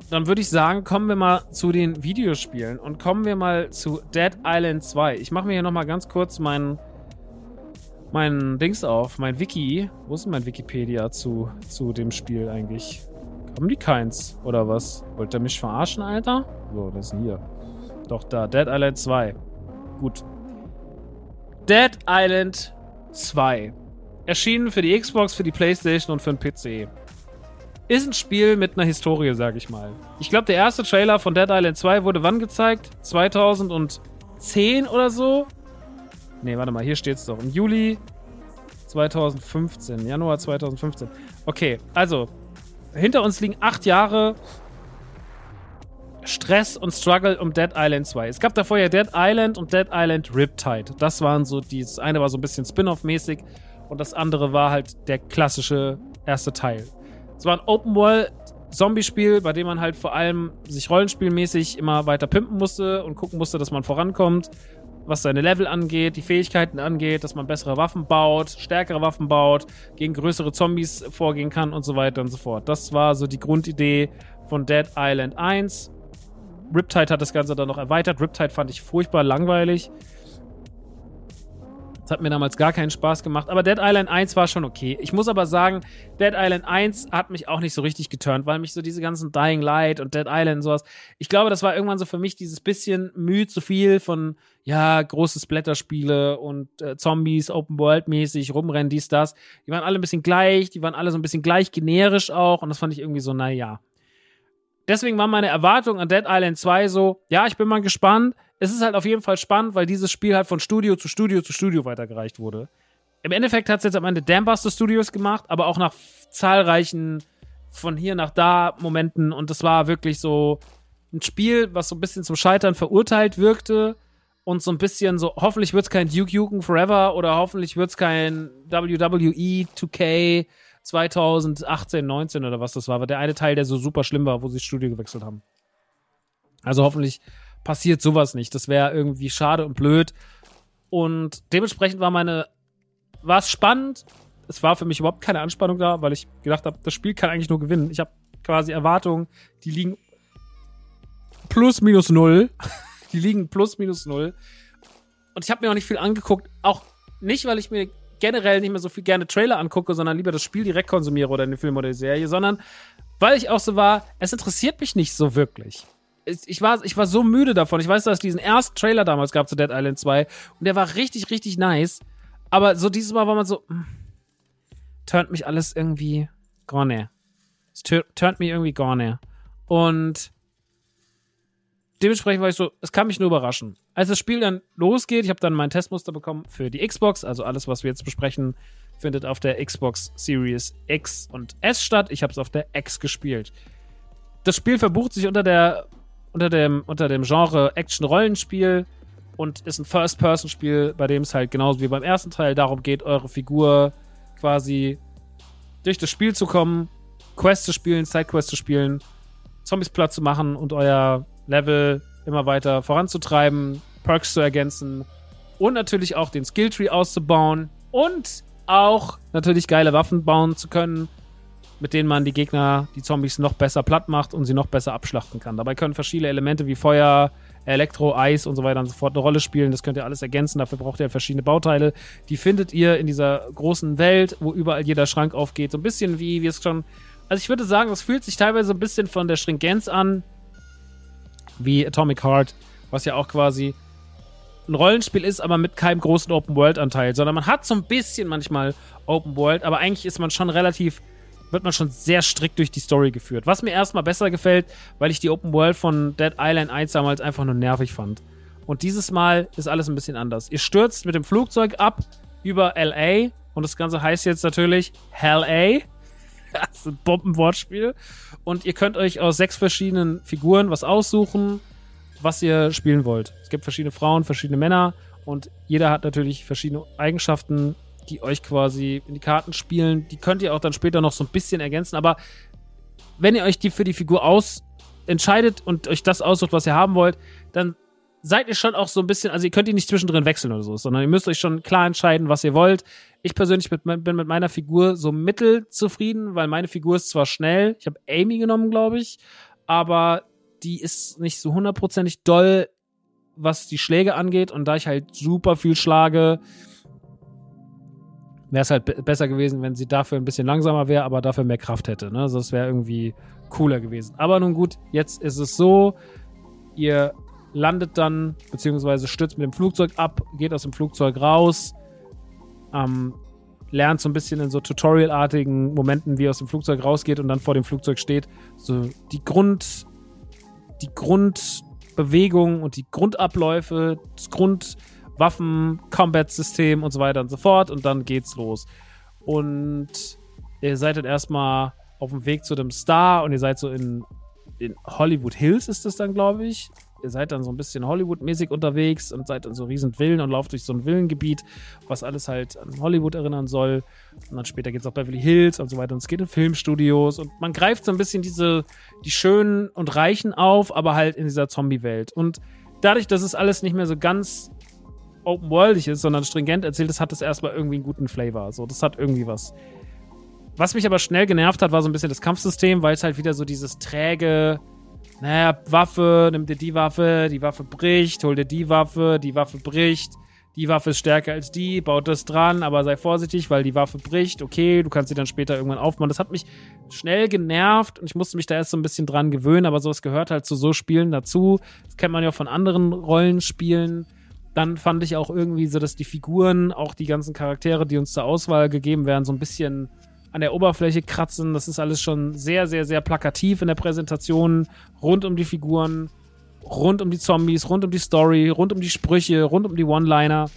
Dann würde ich sagen, kommen wir mal zu den Videospielen und kommen wir mal zu Dead Island 2. Ich mache mir hier nochmal ganz kurz meinen mein Dings auf, mein Wiki. Wo ist denn mein Wikipedia zu, zu dem Spiel eigentlich? Haben die keins, oder was? Wollt ihr mich verarschen, Alter? So, das ist hier. Doch, da. Dead Island 2. Gut. Dead Island 2. Erschienen für die Xbox, für die Playstation und für den PC. Ist ein Spiel mit einer Historie, sag ich mal. Ich glaube, der erste Trailer von Dead Island 2 wurde wann gezeigt? 2010 oder so? Ne, warte mal, hier steht's doch. Im Juli 2015. Januar 2015. Okay, also, hinter uns liegen acht Jahre Stress und Struggle um Dead Island 2. Es gab davor ja Dead Island und Dead Island Riptide. Das waren so, die, das eine war so ein bisschen Spin-off-mäßig und das andere war halt der klassische erste Teil. Es war ein Open-World-Zombie-Spiel, bei dem man halt vor allem sich rollenspielmäßig immer weiter pimpen musste und gucken musste, dass man vorankommt, was seine Level angeht, die Fähigkeiten angeht, dass man bessere Waffen baut, stärkere Waffen baut, gegen größere Zombies vorgehen kann und so weiter und so fort. Das war so die Grundidee von Dead Island 1 Riptide hat das Ganze dann noch erweitert. Riptide fand ich furchtbar langweilig. Das hat mir damals gar keinen Spaß gemacht. Aber Dead Island 1 war schon okay. Ich muss aber sagen, Dead Island 1 hat mich auch nicht so richtig geturnt, weil mich so diese ganzen Dying Light und Dead Island und sowas. Ich glaube, das war irgendwann so für mich dieses bisschen müde zu viel von, ja, große Splatterspiele und äh, Zombies, Open World mäßig, rumrennen, dies, das. Die waren alle ein bisschen gleich, die waren alle so ein bisschen gleich generisch auch und das fand ich irgendwie so, naja. Deswegen war meine Erwartung an Dead Island 2 so, ja, ich bin mal gespannt. Es ist halt auf jeden Fall spannend, weil dieses Spiel halt von Studio zu Studio zu Studio weitergereicht wurde. Im Endeffekt hat es jetzt am Ende Dambuster Studios gemacht, aber auch nach zahlreichen von hier nach da Momenten und das war wirklich so ein Spiel, was so ein bisschen zum Scheitern verurteilt wirkte und so ein bisschen so, hoffentlich wird es kein Duke Nukem Forever oder hoffentlich wird es kein WWE 2K 2018, 19 oder was das war, war der eine Teil, der so super schlimm war, wo sie das Studio gewechselt haben. Also hoffentlich passiert sowas nicht. Das wäre irgendwie schade und blöd. Und dementsprechend war meine, war es spannend. Es war für mich überhaupt keine Anspannung da, weil ich gedacht habe, das Spiel kann eigentlich nur gewinnen. Ich habe quasi Erwartungen, die liegen plus minus null. die liegen plus minus null. Und ich habe mir auch nicht viel angeguckt. Auch nicht, weil ich mir generell nicht mehr so viel gerne Trailer angucke, sondern lieber das Spiel direkt konsumiere oder den Film oder die Serie, sondern weil ich auch so war, es interessiert mich nicht so wirklich. Ich war, ich war so müde davon. Ich weiß, dass es diesen ersten Trailer damals gab zu Dead Island 2 und der war richtig, richtig nice. Aber so dieses Mal war man so, hm, turnt mich alles irgendwie gar nicht. Es turnt mich irgendwie gar nicht. Und dementsprechend war ich so, es kann mich nur überraschen. Als das Spiel dann losgeht, ich habe dann mein Testmuster bekommen für die Xbox, also alles, was wir jetzt besprechen, findet auf der Xbox Series X und S statt. Ich habe es auf der X gespielt. Das Spiel verbucht sich unter der unter dem unter dem Genre Action-Rollenspiel und ist ein First-Person-Spiel, bei dem es halt genauso wie beim ersten Teil darum geht, eure Figur quasi durch das Spiel zu kommen, Quests zu spielen, Sidequests zu spielen, Zombies platt zu machen und euer Level immer weiter voranzutreiben, Perks zu ergänzen und natürlich auch den Skilltree auszubauen und auch natürlich geile Waffen bauen zu können, mit denen man die Gegner, die Zombies noch besser platt macht und sie noch besser abschlachten kann. Dabei können verschiedene Elemente wie Feuer, Elektro, Eis und so weiter und so fort eine Rolle spielen. Das könnt ihr alles ergänzen. Dafür braucht ihr verschiedene Bauteile. Die findet ihr in dieser großen Welt, wo überall jeder Schrank aufgeht. So ein bisschen wie, wie es schon. Also ich würde sagen, es fühlt sich teilweise ein bisschen von der Stringenz an, wie Atomic Heart, was ja auch quasi ein Rollenspiel ist, aber mit keinem großen Open-World-Anteil, sondern man hat so ein bisschen manchmal Open-World, aber eigentlich ist man schon relativ, wird man schon sehr strikt durch die Story geführt. Was mir erstmal besser gefällt, weil ich die Open-World von Dead Island 1 damals einfach nur nervig fand. Und dieses Mal ist alles ein bisschen anders. Ihr stürzt mit dem Flugzeug ab über LA und das Ganze heißt jetzt natürlich Hell A. Das ist ein Bombenwortspiel. Und ihr könnt euch aus sechs verschiedenen Figuren was aussuchen, was ihr spielen wollt. Es gibt verschiedene Frauen, verschiedene Männer und jeder hat natürlich verschiedene Eigenschaften, die euch quasi in die Karten spielen. Die könnt ihr auch dann später noch so ein bisschen ergänzen. Aber wenn ihr euch die für die Figur aus entscheidet und euch das aussucht, was ihr haben wollt, dann seid ihr schon auch so ein bisschen, also ihr könnt die nicht zwischendrin wechseln oder so, sondern ihr müsst euch schon klar entscheiden, was ihr wollt. Ich persönlich bin mit meiner Figur so mittel zufrieden, weil meine Figur ist zwar schnell, ich habe Amy genommen, glaube ich, aber die ist nicht so hundertprozentig doll, was die Schläge angeht und da ich halt super viel schlage, wäre es halt besser gewesen, wenn sie dafür ein bisschen langsamer wäre, aber dafür mehr Kraft hätte. Ne? Also das wäre irgendwie cooler gewesen. Aber nun gut, jetzt ist es so, ihr landet dann, beziehungsweise stürzt mit dem Flugzeug ab, geht aus dem Flugzeug raus, ähm, lernt so ein bisschen in so Tutorial-artigen Momenten, wie er aus dem Flugzeug rausgeht und dann vor dem Flugzeug steht, so die Grund, die Grundbewegung und die Grundabläufe, das Grundwaffen, Combat-System und so weiter und so fort und dann geht's los. Und ihr seid dann erstmal auf dem Weg zu dem Star und ihr seid so in, in Hollywood Hills ist das dann, glaube ich ihr seid dann so ein bisschen Hollywood-mäßig unterwegs und seid in so riesen Villen und lauft durch so ein Villengebiet, was alles halt an Hollywood erinnern soll. Und dann später geht es auch Beverly Hills und so weiter. Und es geht in Filmstudios und man greift so ein bisschen diese, die Schönen und Reichen auf, aber halt in dieser Zombie-Welt. Und dadurch, dass es alles nicht mehr so ganz open-worldig ist, sondern stringent erzählt ist, hat es erstmal irgendwie einen guten Flavor. So, das hat irgendwie was. Was mich aber schnell genervt hat, war so ein bisschen das Kampfsystem, weil es halt wieder so dieses träge, naja, Waffe, nimm dir die Waffe, die Waffe bricht, hol dir die Waffe, die Waffe bricht, die Waffe ist stärker als die, baut das dran, aber sei vorsichtig, weil die Waffe bricht, okay, du kannst sie dann später irgendwann aufbauen. Das hat mich schnell genervt und ich musste mich da erst so ein bisschen dran gewöhnen, aber sowas gehört halt zu so Spielen dazu. Das kennt man ja auch von anderen Rollenspielen. Dann fand ich auch irgendwie so, dass die Figuren, auch die ganzen Charaktere, die uns zur Auswahl gegeben werden, so ein bisschen an der Oberfläche kratzen. Das ist alles schon sehr, sehr, sehr plakativ in der Präsentation. Rund um die Figuren, rund um die Zombies, rund um die Story, rund um die Sprüche, rund um die One-Liner.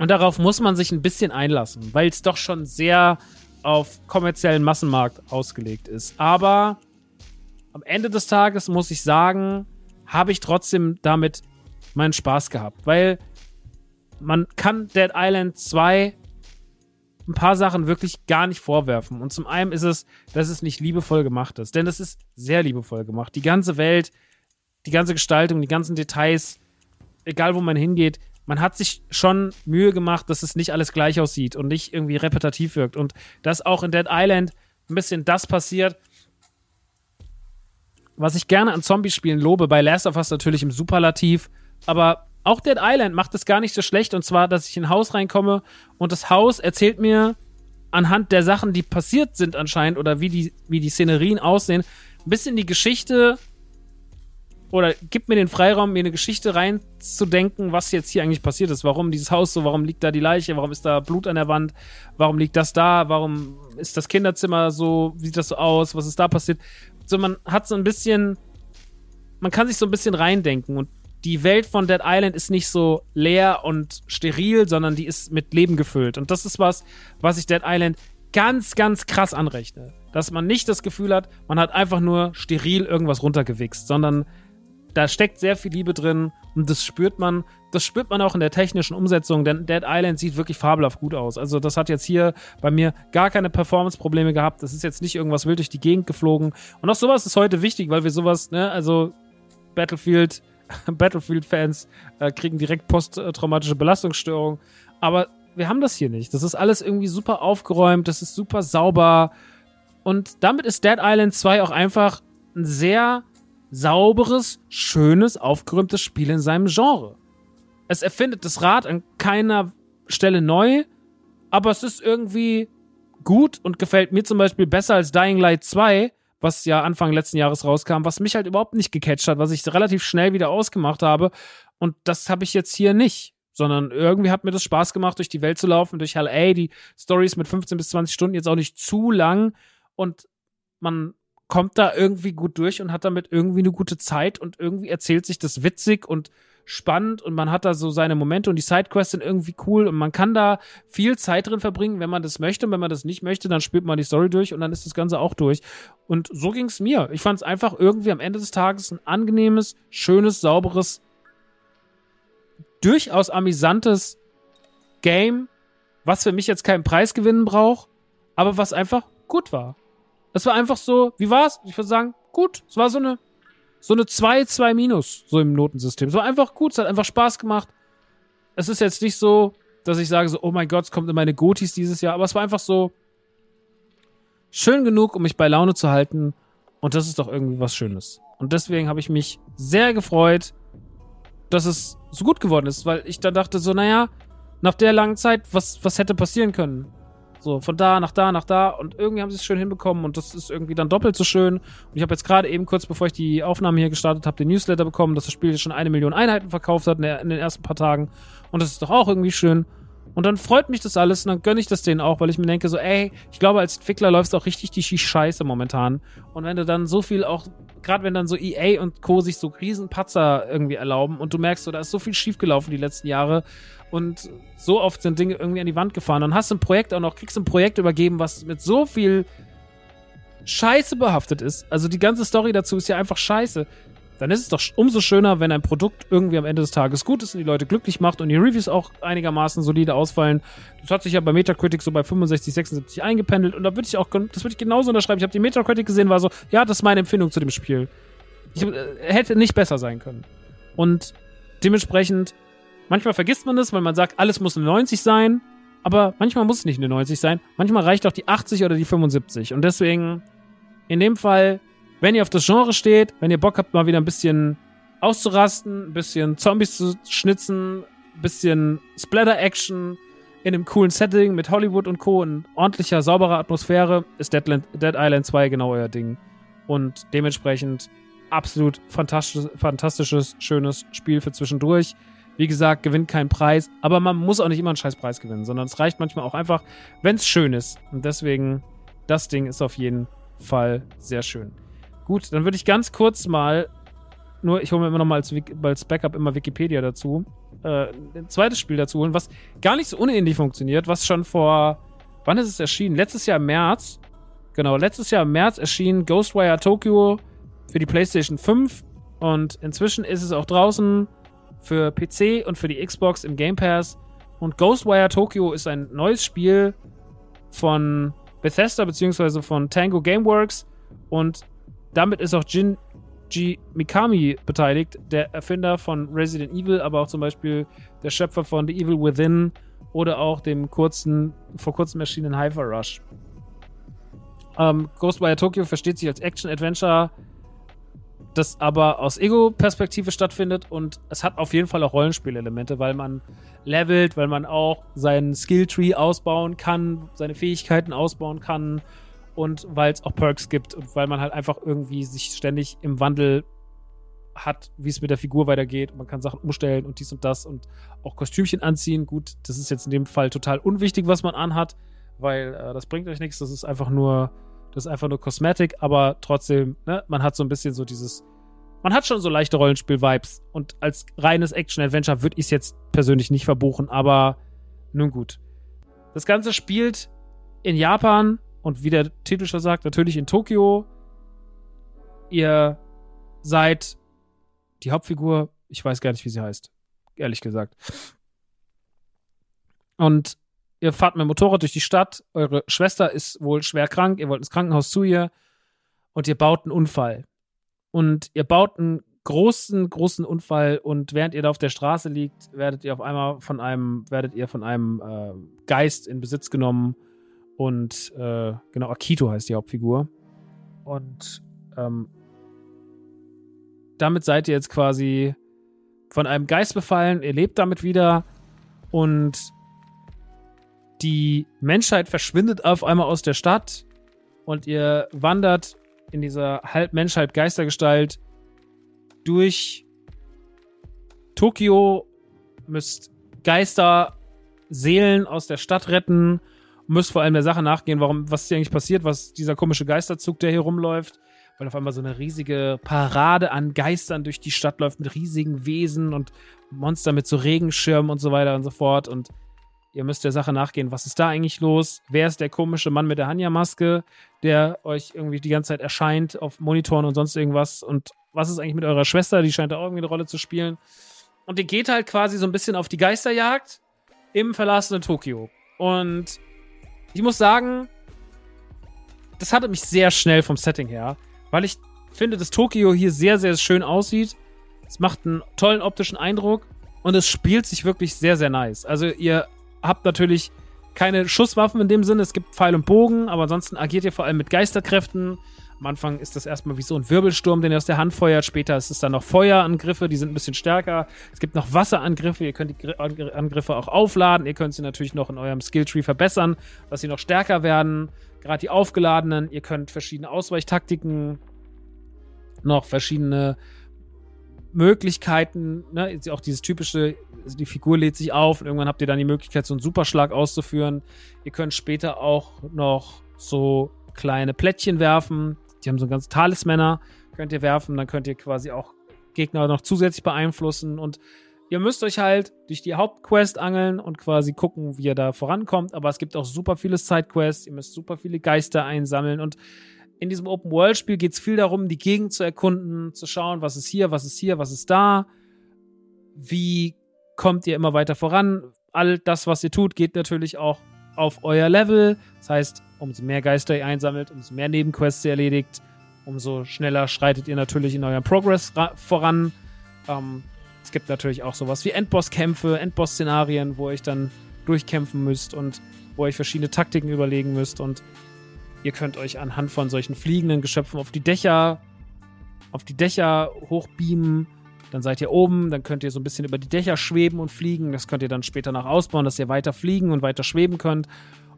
Und darauf muss man sich ein bisschen einlassen, weil es doch schon sehr auf kommerziellen Massenmarkt ausgelegt ist. Aber am Ende des Tages muss ich sagen, habe ich trotzdem damit meinen Spaß gehabt, weil man kann Dead Island 2 ein paar Sachen wirklich gar nicht vorwerfen. Und zum einen ist es, dass es nicht liebevoll gemacht ist. Denn es ist sehr liebevoll gemacht. Die ganze Welt, die ganze Gestaltung, die ganzen Details, egal wo man hingeht, man hat sich schon Mühe gemacht, dass es nicht alles gleich aussieht und nicht irgendwie repetitiv wirkt. Und dass auch in Dead Island ein bisschen das passiert, was ich gerne an Zombie-Spielen lobe. Bei Last of Us natürlich im Superlativ. Aber auch Dead Island macht es gar nicht so schlecht. Und zwar, dass ich in ein Haus reinkomme und das Haus erzählt mir anhand der Sachen, die passiert sind anscheinend oder wie die, wie die Szenerien aussehen, ein bisschen die Geschichte oder gibt mir den Freiraum, mir eine Geschichte reinzudenken, was jetzt hier eigentlich passiert ist. Warum dieses Haus so, warum liegt da die Leiche, warum ist da Blut an der Wand, warum liegt das da, warum ist das Kinderzimmer so, wie sieht das so aus, was ist da passiert. So, man hat so ein bisschen, man kann sich so ein bisschen reindenken und die Welt von Dead Island ist nicht so leer und steril, sondern die ist mit Leben gefüllt. Und das ist was, was ich Dead Island ganz, ganz krass anrechne. Dass man nicht das Gefühl hat, man hat einfach nur steril irgendwas runtergewichst, sondern da steckt sehr viel Liebe drin und das spürt man. Das spürt man auch in der technischen Umsetzung, denn Dead Island sieht wirklich fabelhaft gut aus. Also, das hat jetzt hier bei mir gar keine Performance-Probleme gehabt. Das ist jetzt nicht irgendwas wild durch die Gegend geflogen. Und auch sowas ist heute wichtig, weil wir sowas, ne, also Battlefield Battlefield-Fans äh, kriegen direkt posttraumatische Belastungsstörung. Aber wir haben das hier nicht. Das ist alles irgendwie super aufgeräumt, das ist super sauber. Und damit ist Dead Island 2 auch einfach ein sehr sauberes, schönes, aufgeräumtes Spiel in seinem Genre. Es erfindet das Rad an keiner Stelle neu, aber es ist irgendwie gut und gefällt mir zum Beispiel besser als Dying Light 2, was ja Anfang letzten Jahres rauskam, was mich halt überhaupt nicht gecatcht hat, was ich relativ schnell wieder ausgemacht habe. Und das habe ich jetzt hier nicht. Sondern irgendwie hat mir das Spaß gemacht, durch die Welt zu laufen, durch LA. Die Stories mit 15 bis 20 Stunden jetzt auch nicht zu lang. Und man kommt da irgendwie gut durch und hat damit irgendwie eine gute Zeit und irgendwie erzählt sich das witzig und spannend und man hat da so seine Momente und die Sidequests sind irgendwie cool und man kann da viel Zeit drin verbringen, wenn man das möchte und wenn man das nicht möchte, dann spielt man die Story durch und dann ist das Ganze auch durch. Und so ging es mir. Ich fand es einfach irgendwie am Ende des Tages ein angenehmes, schönes, sauberes, durchaus amüsantes Game, was für mich jetzt keinen Preis gewinnen braucht, aber was einfach gut war. Es war einfach so, wie war's? Ich würde sagen, gut. Es war so eine, so eine 2, 2 minus, so im Notensystem. War einfach gut, es hat einfach Spaß gemacht. Es ist jetzt nicht so, dass ich sage so, oh mein Gott, es kommt in meine Gotis dieses Jahr, aber es war einfach so schön genug, um mich bei Laune zu halten. Und das ist doch irgendwie was Schönes. Und deswegen habe ich mich sehr gefreut, dass es so gut geworden ist, weil ich dann dachte so, naja, nach der langen Zeit, was, was hätte passieren können? So, von da nach da nach da und irgendwie haben sie es schön hinbekommen und das ist irgendwie dann doppelt so schön. Und ich habe jetzt gerade eben kurz bevor ich die Aufnahme hier gestartet habe, den Newsletter bekommen, dass das Spiel schon eine Million Einheiten verkauft hat in, der, in den ersten paar Tagen. Und das ist doch auch irgendwie schön. Und dann freut mich das alles und dann gönne ich das denen auch, weil ich mir denke so, ey, ich glaube, als Entwickler läuft es auch richtig die Scheiße momentan. Und wenn du dann so viel auch, gerade wenn dann so EA und Co. sich so riesen Patzer irgendwie erlauben und du merkst so, da ist so viel schiefgelaufen die letzten Jahre und so oft sind Dinge irgendwie an die Wand gefahren. Dann hast du ein Projekt auch noch, kriegst ein Projekt übergeben, was mit so viel Scheiße behaftet ist. Also die ganze Story dazu ist ja einfach scheiße. Dann ist es doch umso schöner, wenn ein Produkt irgendwie am Ende des Tages gut ist und die Leute glücklich macht und die Reviews auch einigermaßen solide ausfallen. Das hat sich ja bei Metacritic so bei 65, 76 eingependelt und da würde ich auch, das würde ich genauso unterschreiben. Ich habe die Metacritic gesehen, war so, ja, das ist meine Empfindung zu dem Spiel. Ich äh, hätte nicht besser sein können. Und dementsprechend Manchmal vergisst man es, weil man sagt, alles muss eine 90 sein. Aber manchmal muss es nicht eine 90 sein. Manchmal reicht auch die 80 oder die 75. Und deswegen, in dem Fall, wenn ihr auf das Genre steht, wenn ihr Bock habt, mal wieder ein bisschen auszurasten, ein bisschen Zombies zu schnitzen, ein bisschen Splatter-Action in einem coolen Setting mit Hollywood und Co. in ordentlicher, sauberer Atmosphäre, ist Deadland, Dead Island 2 genau euer Ding. Und dementsprechend absolut fantastisch, fantastisches, schönes Spiel für zwischendurch. Wie gesagt, gewinnt keinen Preis, aber man muss auch nicht immer einen scheiß Preis gewinnen, sondern es reicht manchmal auch einfach, wenn es schön ist. Und deswegen, das Ding ist auf jeden Fall sehr schön. Gut, dann würde ich ganz kurz mal, nur ich hole mir immer noch mal als, als Backup immer Wikipedia dazu, äh, ein zweites Spiel dazu holen, was gar nicht so unähnlich funktioniert, was schon vor, wann ist es erschienen? Letztes Jahr im März, genau, letztes Jahr im März erschien Ghostwire Tokyo für die PlayStation 5 und inzwischen ist es auch draußen für PC und für die Xbox im Game Pass. Und Ghostwire Tokyo ist ein neues Spiel von Bethesda bzw. von Tango Gameworks und damit ist auch Jinji Mikami beteiligt, der Erfinder von Resident Evil, aber auch zum Beispiel der Schöpfer von The Evil Within oder auch dem kurzen, vor kurzem erschienenen Hyper Rush. Ähm, Ghostwire Tokyo versteht sich als Action-Adventure das aber aus Ego-Perspektive stattfindet und es hat auf jeden Fall auch Rollenspielelemente, weil man levelt, weil man auch seinen Skilltree ausbauen kann, seine Fähigkeiten ausbauen kann und weil es auch Perks gibt und weil man halt einfach irgendwie sich ständig im Wandel hat, wie es mit der Figur weitergeht. Man kann Sachen umstellen und dies und das und auch Kostümchen anziehen. Gut, das ist jetzt in dem Fall total unwichtig, was man anhat, weil äh, das bringt euch nichts. Das ist einfach nur das ist einfach nur Cosmetic, aber trotzdem, ne, man hat so ein bisschen so dieses. Man hat schon so leichte Rollenspiel-Vibes. Und als reines Action-Adventure würde ich es jetzt persönlich nicht verbuchen, aber nun gut. Das Ganze spielt in Japan und wie der Titel schon sagt, natürlich in Tokio. Ihr seid die Hauptfigur, ich weiß gar nicht, wie sie heißt, ehrlich gesagt. Und ihr fahrt mit dem Motorrad durch die Stadt, eure Schwester ist wohl schwer krank, ihr wollt ins Krankenhaus zu ihr und ihr baut einen Unfall. Und ihr baut einen großen, großen Unfall und während ihr da auf der Straße liegt, werdet ihr auf einmal von einem, werdet ihr von einem äh, Geist in Besitz genommen und äh, genau, Akito heißt die Hauptfigur. Und ähm, damit seid ihr jetzt quasi von einem Geist befallen, ihr lebt damit wieder und die Menschheit verschwindet auf einmal aus der Stadt und ihr wandert in dieser halb Mensch, halb Geistergestalt durch Tokio, müsst Geister, Seelen aus der Stadt retten, müsst vor allem der Sache nachgehen, warum, was hier eigentlich passiert, was dieser komische Geisterzug, der hier rumläuft, weil auf einmal so eine riesige Parade an Geistern durch die Stadt läuft mit riesigen Wesen und Monster mit so Regenschirmen und so weiter und so fort und ihr müsst der Sache nachgehen, was ist da eigentlich los? Wer ist der komische Mann mit der Hanja-Maske, der euch irgendwie die ganze Zeit erscheint auf Monitoren und sonst irgendwas und was ist eigentlich mit eurer Schwester? Die scheint da irgendwie eine Rolle zu spielen. Und ihr geht halt quasi so ein bisschen auf die Geisterjagd im verlassenen Tokio. Und ich muss sagen, das hatte mich sehr schnell vom Setting her, weil ich finde, dass Tokio hier sehr, sehr schön aussieht. Es macht einen tollen optischen Eindruck und es spielt sich wirklich sehr, sehr nice. Also ihr habt natürlich keine Schusswaffen in dem Sinne, es gibt Pfeil und Bogen, aber ansonsten agiert ihr vor allem mit Geisterkräften, am Anfang ist das erstmal wie so ein Wirbelsturm, den ihr aus der Hand feuert. Später ist es dann noch Feuerangriffe, die sind ein bisschen stärker. Es gibt noch Wasserangriffe, ihr könnt die Angriffe auch aufladen. Ihr könnt sie natürlich noch in eurem Skilltree verbessern, dass sie noch stärker werden. Gerade die aufgeladenen. Ihr könnt verschiedene Ausweichtaktiken, noch verschiedene Möglichkeiten, ne? auch dieses typische, also die Figur lädt sich auf und irgendwann habt ihr dann die Möglichkeit, so einen Superschlag auszuführen. Ihr könnt später auch noch so kleine Plättchen werfen, die haben so ganz Talismänner, könnt ihr werfen, dann könnt ihr quasi auch Gegner noch zusätzlich beeinflussen. Und ihr müsst euch halt durch die Hauptquest angeln und quasi gucken, wie ihr da vorankommt, aber es gibt auch super viele Sidequests, ihr müsst super viele Geister einsammeln. Und in diesem Open-World-Spiel geht es viel darum, die Gegend zu erkunden, zu schauen, was ist hier, was ist hier, was ist da, wie kommt ihr immer weiter voran. All das, was ihr tut, geht natürlich auch auf euer Level. Das heißt, umso mehr Geister ihr einsammelt, umso mehr Nebenquests ihr erledigt, umso schneller schreitet ihr natürlich in eurem Progress voran. Ähm, es gibt natürlich auch sowas wie Endboss-Kämpfe, Endboss-Szenarien, wo ihr euch dann durchkämpfen müsst und wo ihr euch verschiedene Taktiken überlegen müsst und ihr könnt euch anhand von solchen fliegenden Geschöpfen auf die Dächer auf die Dächer hochbeamen. Dann seid ihr oben, dann könnt ihr so ein bisschen über die Dächer schweben und fliegen. Das könnt ihr dann später noch ausbauen, dass ihr weiter fliegen und weiter schweben könnt.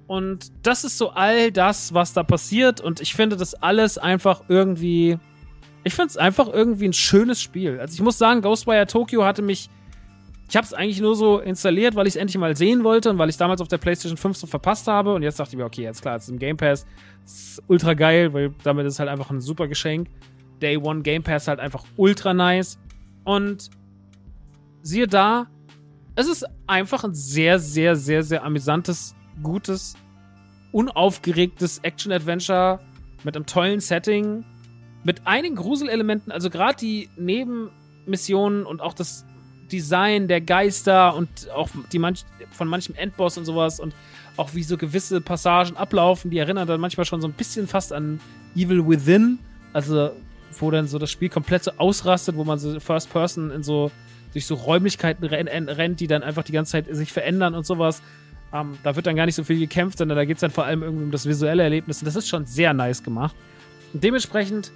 Und das ist so all das, was da passiert. Und ich finde das alles einfach irgendwie. Ich finde es einfach irgendwie ein schönes Spiel. Also ich muss sagen, Ghostwire Tokyo hatte mich. Ich habe es eigentlich nur so installiert, weil ich es endlich mal sehen wollte und weil ich damals auf der PlayStation 5 so verpasst habe. Und jetzt dachte ich mir, okay, jetzt klar, es ist im Game Pass. Das ist ultra geil, weil damit ist halt einfach ein super Geschenk. Day One Game Pass halt einfach ultra nice. Und siehe da, es ist einfach ein sehr, sehr, sehr, sehr amüsantes, gutes unaufgeregtes Action-Adventure mit einem tollen Setting, mit einigen Gruselelementen, also gerade die Nebenmissionen und auch das Design der Geister und auch die manch, von manchem Endboss und sowas und auch wie so gewisse Passagen ablaufen, die erinnern dann manchmal schon so ein bisschen fast an Evil Within, also wo dann so das Spiel komplett so ausrastet, wo man so First Person in so durch so Räumlichkeiten rennt, die dann einfach die ganze Zeit sich verändern und sowas. Ähm, da wird dann gar nicht so viel gekämpft, sondern da geht es dann vor allem irgendwie um das visuelle Erlebnis. Und das ist schon sehr nice gemacht. Und dementsprechend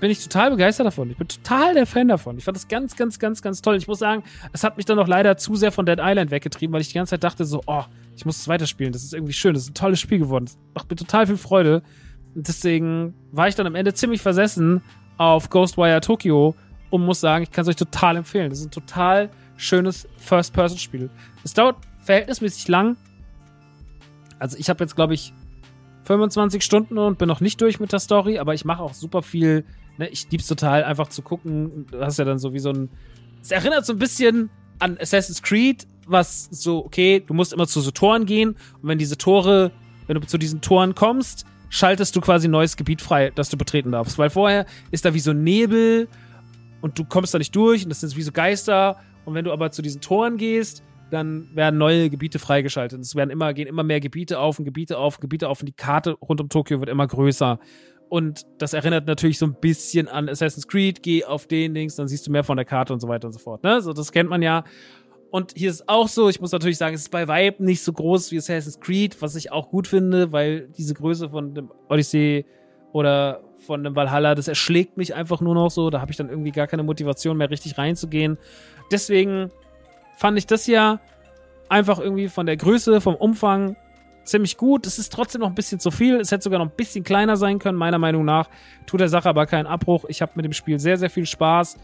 bin ich total begeistert davon. Ich bin total der Fan davon. Ich fand das ganz, ganz, ganz, ganz toll. Ich muss sagen, es hat mich dann noch leider zu sehr von Dead Island weggetrieben, weil ich die ganze Zeit dachte so, oh, ich muss es weiterspielen. Das ist irgendwie schön. Das ist ein tolles Spiel geworden. Das macht mir total viel Freude. Deswegen war ich dann am Ende ziemlich versessen auf Ghostwire Tokyo und muss sagen, ich kann es euch total empfehlen. Das ist ein total schönes First-Person-Spiel. Es dauert verhältnismäßig lang. Also ich habe jetzt, glaube ich, 25 Stunden und bin noch nicht durch mit der Story, aber ich mache auch super viel. Ne? Ich lieb's total, einfach zu gucken. Du hast ja dann so wie so ein. Es erinnert so ein bisschen an Assassin's Creed, was so, okay, du musst immer zu so Toren gehen und wenn diese Tore, wenn du zu diesen Toren kommst, schaltest du quasi ein neues Gebiet frei, das du betreten darfst. Weil vorher ist da wie so Nebel und du kommst da nicht durch und das sind wie so Geister. Und wenn du aber zu diesen Toren gehst, dann werden neue Gebiete freigeschaltet. Es werden immer, gehen immer mehr Gebiete auf und Gebiete auf und Gebiete auf und die Karte rund um Tokio wird immer größer. Und das erinnert natürlich so ein bisschen an Assassin's Creed. Geh auf den Dings, dann siehst du mehr von der Karte und so weiter und so fort. Ne? So, das kennt man ja. Und hier ist auch so, ich muss natürlich sagen, es ist bei Vibe nicht so groß wie Assassin's Creed, was ich auch gut finde, weil diese Größe von dem Odyssey oder von dem Valhalla, das erschlägt mich einfach nur noch so. Da habe ich dann irgendwie gar keine Motivation mehr, richtig reinzugehen. Deswegen fand ich das ja einfach irgendwie von der Größe, vom Umfang ziemlich gut. Es ist trotzdem noch ein bisschen zu viel. Es hätte sogar noch ein bisschen kleiner sein können, meiner Meinung nach. Tut der Sache aber keinen Abbruch. Ich habe mit dem Spiel sehr, sehr viel Spaß.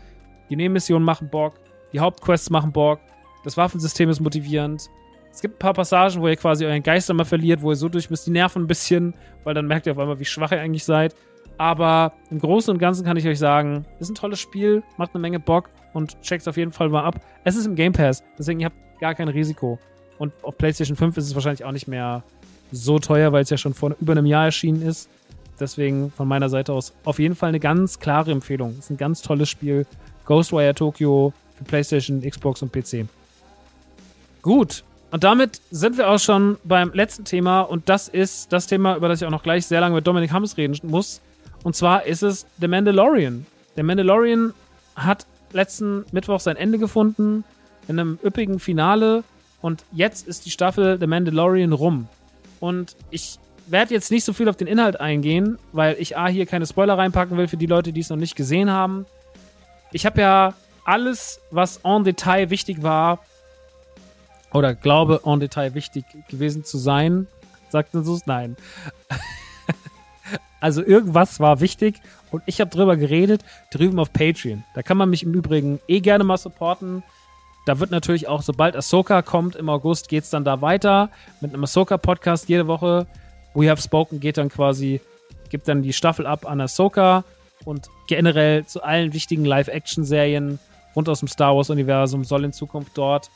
Die Nebenmissionen machen Bock. Die Hauptquests machen Bock. Das Waffensystem ist motivierend. Es gibt ein paar Passagen, wo ihr quasi euren Geist einmal verliert, wo ihr so durch müsst, die Nerven ein bisschen, weil dann merkt ihr auf einmal, wie schwach ihr eigentlich seid. Aber im Großen und Ganzen kann ich euch sagen, ist ein tolles Spiel, macht eine Menge Bock und checkt auf jeden Fall mal ab. Es ist im Game Pass, deswegen ihr habt gar kein Risiko. Und auf PlayStation 5 ist es wahrscheinlich auch nicht mehr so teuer, weil es ja schon vor über einem Jahr erschienen ist. Deswegen von meiner Seite aus auf jeden Fall eine ganz klare Empfehlung. Es ist ein ganz tolles Spiel. Ghostwire Tokyo für PlayStation, Xbox und PC. Gut. Und damit sind wir auch schon beim letzten Thema. Und das ist das Thema, über das ich auch noch gleich sehr lange mit Dominik Hammes reden muss. Und zwar ist es The Mandalorian. Der Mandalorian hat letzten Mittwoch sein Ende gefunden in einem üppigen Finale und jetzt ist die Staffel The Mandalorian rum. Und ich werde jetzt nicht so viel auf den Inhalt eingehen, weil ich A hier keine Spoiler reinpacken will für die Leute, die es noch nicht gesehen haben. Ich habe ja alles, was en Detail wichtig war, oder glaube en Detail wichtig gewesen zu sein, sagt so, nein. Also irgendwas war wichtig und ich habe drüber geredet, drüben auf Patreon. Da kann man mich im Übrigen eh gerne mal supporten. Da wird natürlich auch, sobald Ahsoka kommt im August, geht es dann da weiter mit einem Ahsoka-Podcast jede Woche. We Have Spoken geht dann quasi, gibt dann die Staffel ab an Ahsoka und generell zu allen wichtigen Live-Action-Serien rund aus dem Star Wars-Universum soll in Zukunft dort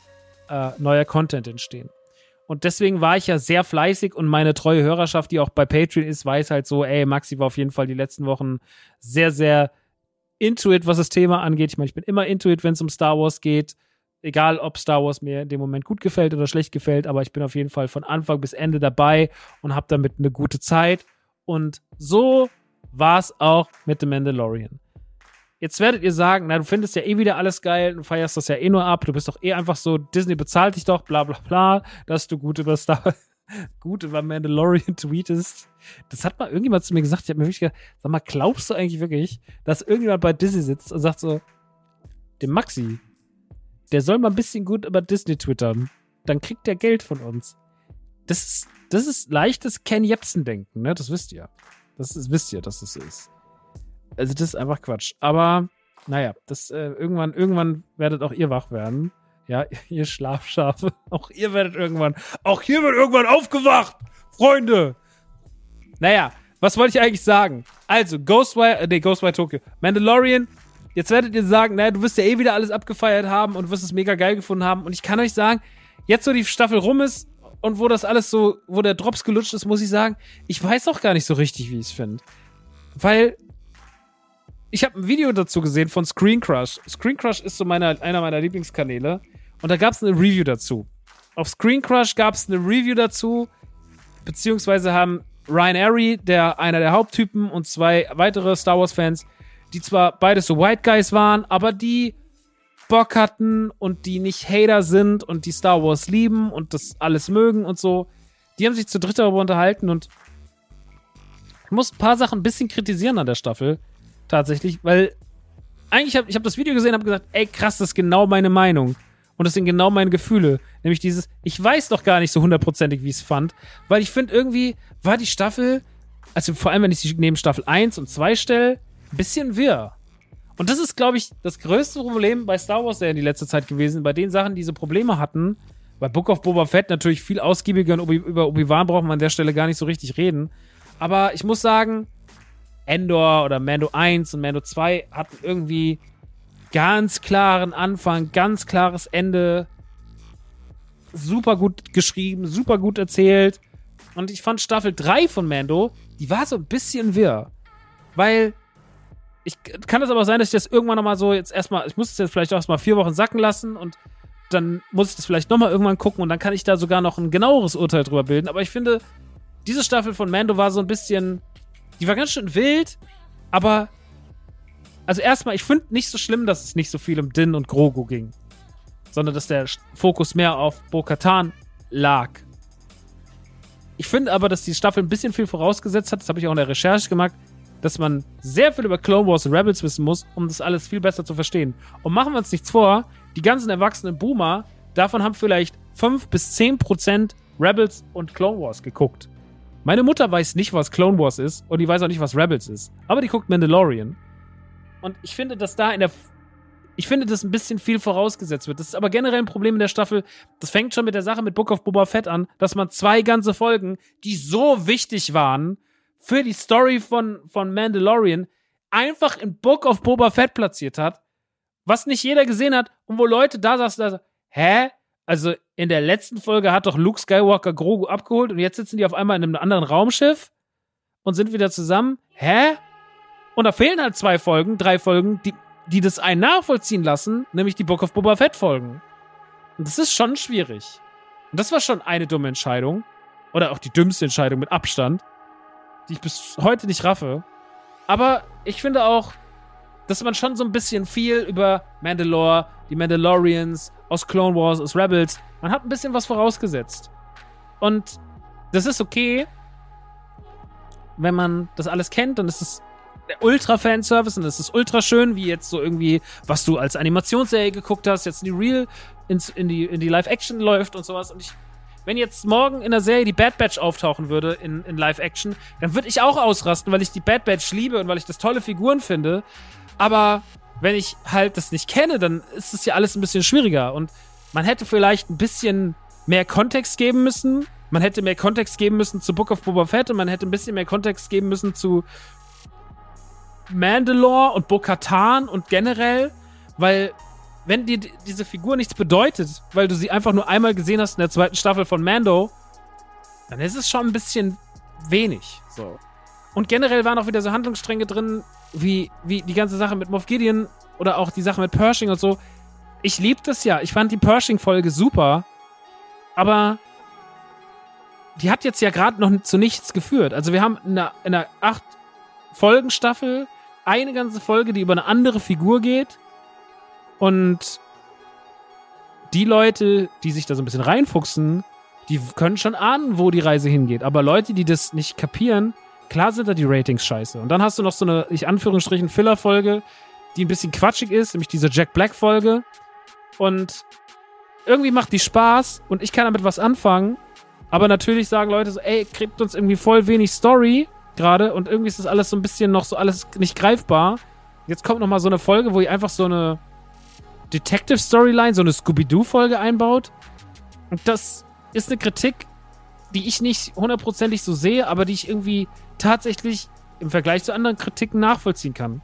äh, neuer Content entstehen. Und deswegen war ich ja sehr fleißig und meine treue Hörerschaft, die auch bei Patreon ist, weiß halt so, ey, Maxi war auf jeden Fall die letzten Wochen sehr, sehr intuit, was das Thema angeht. Ich meine, ich bin immer intuit, wenn es um Star Wars geht. Egal, ob Star Wars mir in dem Moment gut gefällt oder schlecht gefällt, aber ich bin auf jeden Fall von Anfang bis Ende dabei und habe damit eine gute Zeit. Und so war es auch mit The Mandalorian. Jetzt werdet ihr sagen, na, du findest ja eh wieder alles geil, du feierst das ja eh nur ab, du bist doch eh einfach so, Disney bezahlt dich doch, bla bla bla, dass du gut über Star, gut über Mandalorian tweetest. Das hat mal irgendjemand zu mir gesagt, ich habe mir wirklich gedacht, sag mal, glaubst du eigentlich wirklich, dass irgendjemand bei Disney sitzt und sagt so, dem Maxi, der soll mal ein bisschen gut über Disney twittern, dann kriegt der Geld von uns. Das ist, das ist leichtes Ken Jebsen-Denken, ne? Das wisst ihr. Das ist, wisst ihr, dass das so ist. Also das ist einfach Quatsch. Aber naja, das äh, irgendwann, irgendwann werdet auch ihr wach werden. Ja, ihr Schlafschafe. Auch ihr werdet irgendwann, auch hier wird irgendwann aufgewacht, Freunde. Naja, was wollte ich eigentlich sagen? Also, Ghostwire, äh, nee, Ghostwire Tokyo. Mandalorian, jetzt werdet ihr sagen, naja, du wirst ja eh wieder alles abgefeiert haben und wirst es mega geil gefunden haben. Und ich kann euch sagen, jetzt wo die Staffel rum ist und wo das alles so, wo der Drops gelutscht ist, muss ich sagen, ich weiß auch gar nicht so richtig, wie ich es finde. Weil ich habe ein Video dazu gesehen von Screen Crush. Screen Crush ist so meine, einer meiner Lieblingskanäle. Und da gab es eine Review dazu. Auf Screen Crush gab es eine Review dazu, beziehungsweise haben Ryan Airy, der einer der Haupttypen, und zwei weitere Star Wars-Fans, die zwar beide so White Guys waren, aber die Bock hatten und die nicht Hater sind und die Star Wars lieben und das alles mögen und so. Die haben sich zu dritt darüber unterhalten und ich muss ein paar Sachen ein bisschen kritisieren an der Staffel tatsächlich, weil eigentlich habe ich hab das Video gesehen und habe gesagt, ey krass, das ist genau meine Meinung. Und das sind genau meine Gefühle. Nämlich dieses, ich weiß doch gar nicht so hundertprozentig, wie ich es fand. Weil ich finde, irgendwie war die Staffel, also vor allem, wenn ich sie neben Staffel 1 und 2 stelle, ein bisschen wirr. Und das ist, glaube ich, das größte Problem bei Star Wars in die letzte Zeit gewesen. Bei den Sachen, die diese Probleme hatten. Bei Book of Boba Fett natürlich viel ausgiebiger und über Obi-Wan braucht man an der Stelle gar nicht so richtig reden. Aber ich muss sagen, Endor oder Mando 1 und Mando 2 hatten irgendwie ganz klaren Anfang, ganz klares Ende. Super gut geschrieben, super gut erzählt. Und ich fand Staffel 3 von Mando, die war so ein bisschen wirr. Weil ich kann es aber sein, dass ich das irgendwann nochmal so jetzt erstmal, ich muss es jetzt vielleicht auch erstmal vier Wochen sacken lassen und dann muss ich das vielleicht nochmal irgendwann gucken und dann kann ich da sogar noch ein genaueres Urteil drüber bilden. Aber ich finde, diese Staffel von Mando war so ein bisschen die war ganz schön wild, aber. Also erstmal, ich finde nicht so schlimm, dass es nicht so viel um Din und Grogu ging. Sondern dass der Fokus mehr auf Bo-Katan lag. Ich finde aber, dass die Staffel ein bisschen viel vorausgesetzt hat, das habe ich auch in der Recherche gemacht, dass man sehr viel über Clone Wars und Rebels wissen muss, um das alles viel besser zu verstehen. Und machen wir uns nichts vor, die ganzen erwachsenen Boomer, davon haben vielleicht 5 bis 10 Prozent Rebels und Clone Wars geguckt. Meine Mutter weiß nicht, was Clone Wars ist und die weiß auch nicht, was Rebels ist. Aber die guckt Mandalorian. Und ich finde, dass da in der. Ich finde, dass ein bisschen viel vorausgesetzt wird. Das ist aber generell ein Problem in der Staffel. Das fängt schon mit der Sache mit Book of Boba Fett an, dass man zwei ganze Folgen, die so wichtig waren für die Story von, von Mandalorian, einfach in Book of Boba Fett platziert hat, was nicht jeder gesehen hat und wo Leute da saßen, da, hä? Also in der letzten Folge hat doch Luke Skywalker Grogu abgeholt und jetzt sitzen die auf einmal in einem anderen Raumschiff und sind wieder zusammen. Hä? Und da fehlen halt zwei Folgen, drei Folgen, die die das einen nachvollziehen lassen, nämlich die Book of Boba Fett Folgen. Und das ist schon schwierig. Und das war schon eine dumme Entscheidung. Oder auch die dümmste Entscheidung mit Abstand, die ich bis heute nicht raffe. Aber ich finde auch, dass man schon so ein bisschen viel über Mandalore, die Mandalorians, aus Clone Wars, aus Rebels, man hat ein bisschen was vorausgesetzt. Und das ist okay, wenn man das alles kennt, dann ist es Ultra-Fanservice und es ist ultra schön, wie jetzt so irgendwie, was du als Animationsserie geguckt hast, jetzt in die Real, ins, in die, in die Live-Action läuft und sowas. Und ich, wenn jetzt morgen in der Serie die Bad Batch auftauchen würde in, in Live-Action, dann würde ich auch ausrasten, weil ich die Bad Batch liebe und weil ich das tolle Figuren finde. Aber wenn ich halt das nicht kenne, dann ist es ja alles ein bisschen schwieriger. Und man hätte vielleicht ein bisschen mehr Kontext geben müssen. Man hätte mehr Kontext geben müssen zu Book of Boba Fett und man hätte ein bisschen mehr Kontext geben müssen zu Mandalore und Bo-Katan und generell, weil wenn dir diese Figur nichts bedeutet, weil du sie einfach nur einmal gesehen hast in der zweiten Staffel von Mando, dann ist es schon ein bisschen wenig. So. Und generell waren auch wieder so Handlungsstränge drin, wie, wie die ganze Sache mit Moff Gideon oder auch die Sache mit Pershing und so. Ich lieb das ja. Ich fand die Pershing-Folge super. Aber die hat jetzt ja gerade noch zu nichts geführt. Also wir haben in einer, in einer acht Folgenstaffel eine ganze Folge, die über eine andere Figur geht. Und die Leute, die sich da so ein bisschen reinfuchsen, die können schon ahnen, wo die Reise hingeht. Aber Leute, die das nicht kapieren, klar sind da die Ratings scheiße. Und dann hast du noch so eine, ich Anführungsstrichen, Filler-Folge, die ein bisschen quatschig ist, nämlich diese Jack Black-Folge. Und irgendwie macht die Spaß und ich kann damit was anfangen. Aber natürlich sagen Leute so, ey, kriegt uns irgendwie voll wenig Story gerade und irgendwie ist das alles so ein bisschen noch so alles nicht greifbar. Jetzt kommt noch mal so eine Folge, wo ihr einfach so eine Detective Storyline, so eine Scooby-Doo-Folge einbaut. Und das ist eine Kritik, die ich nicht hundertprozentig so sehe, aber die ich irgendwie tatsächlich im Vergleich zu anderen Kritiken nachvollziehen kann.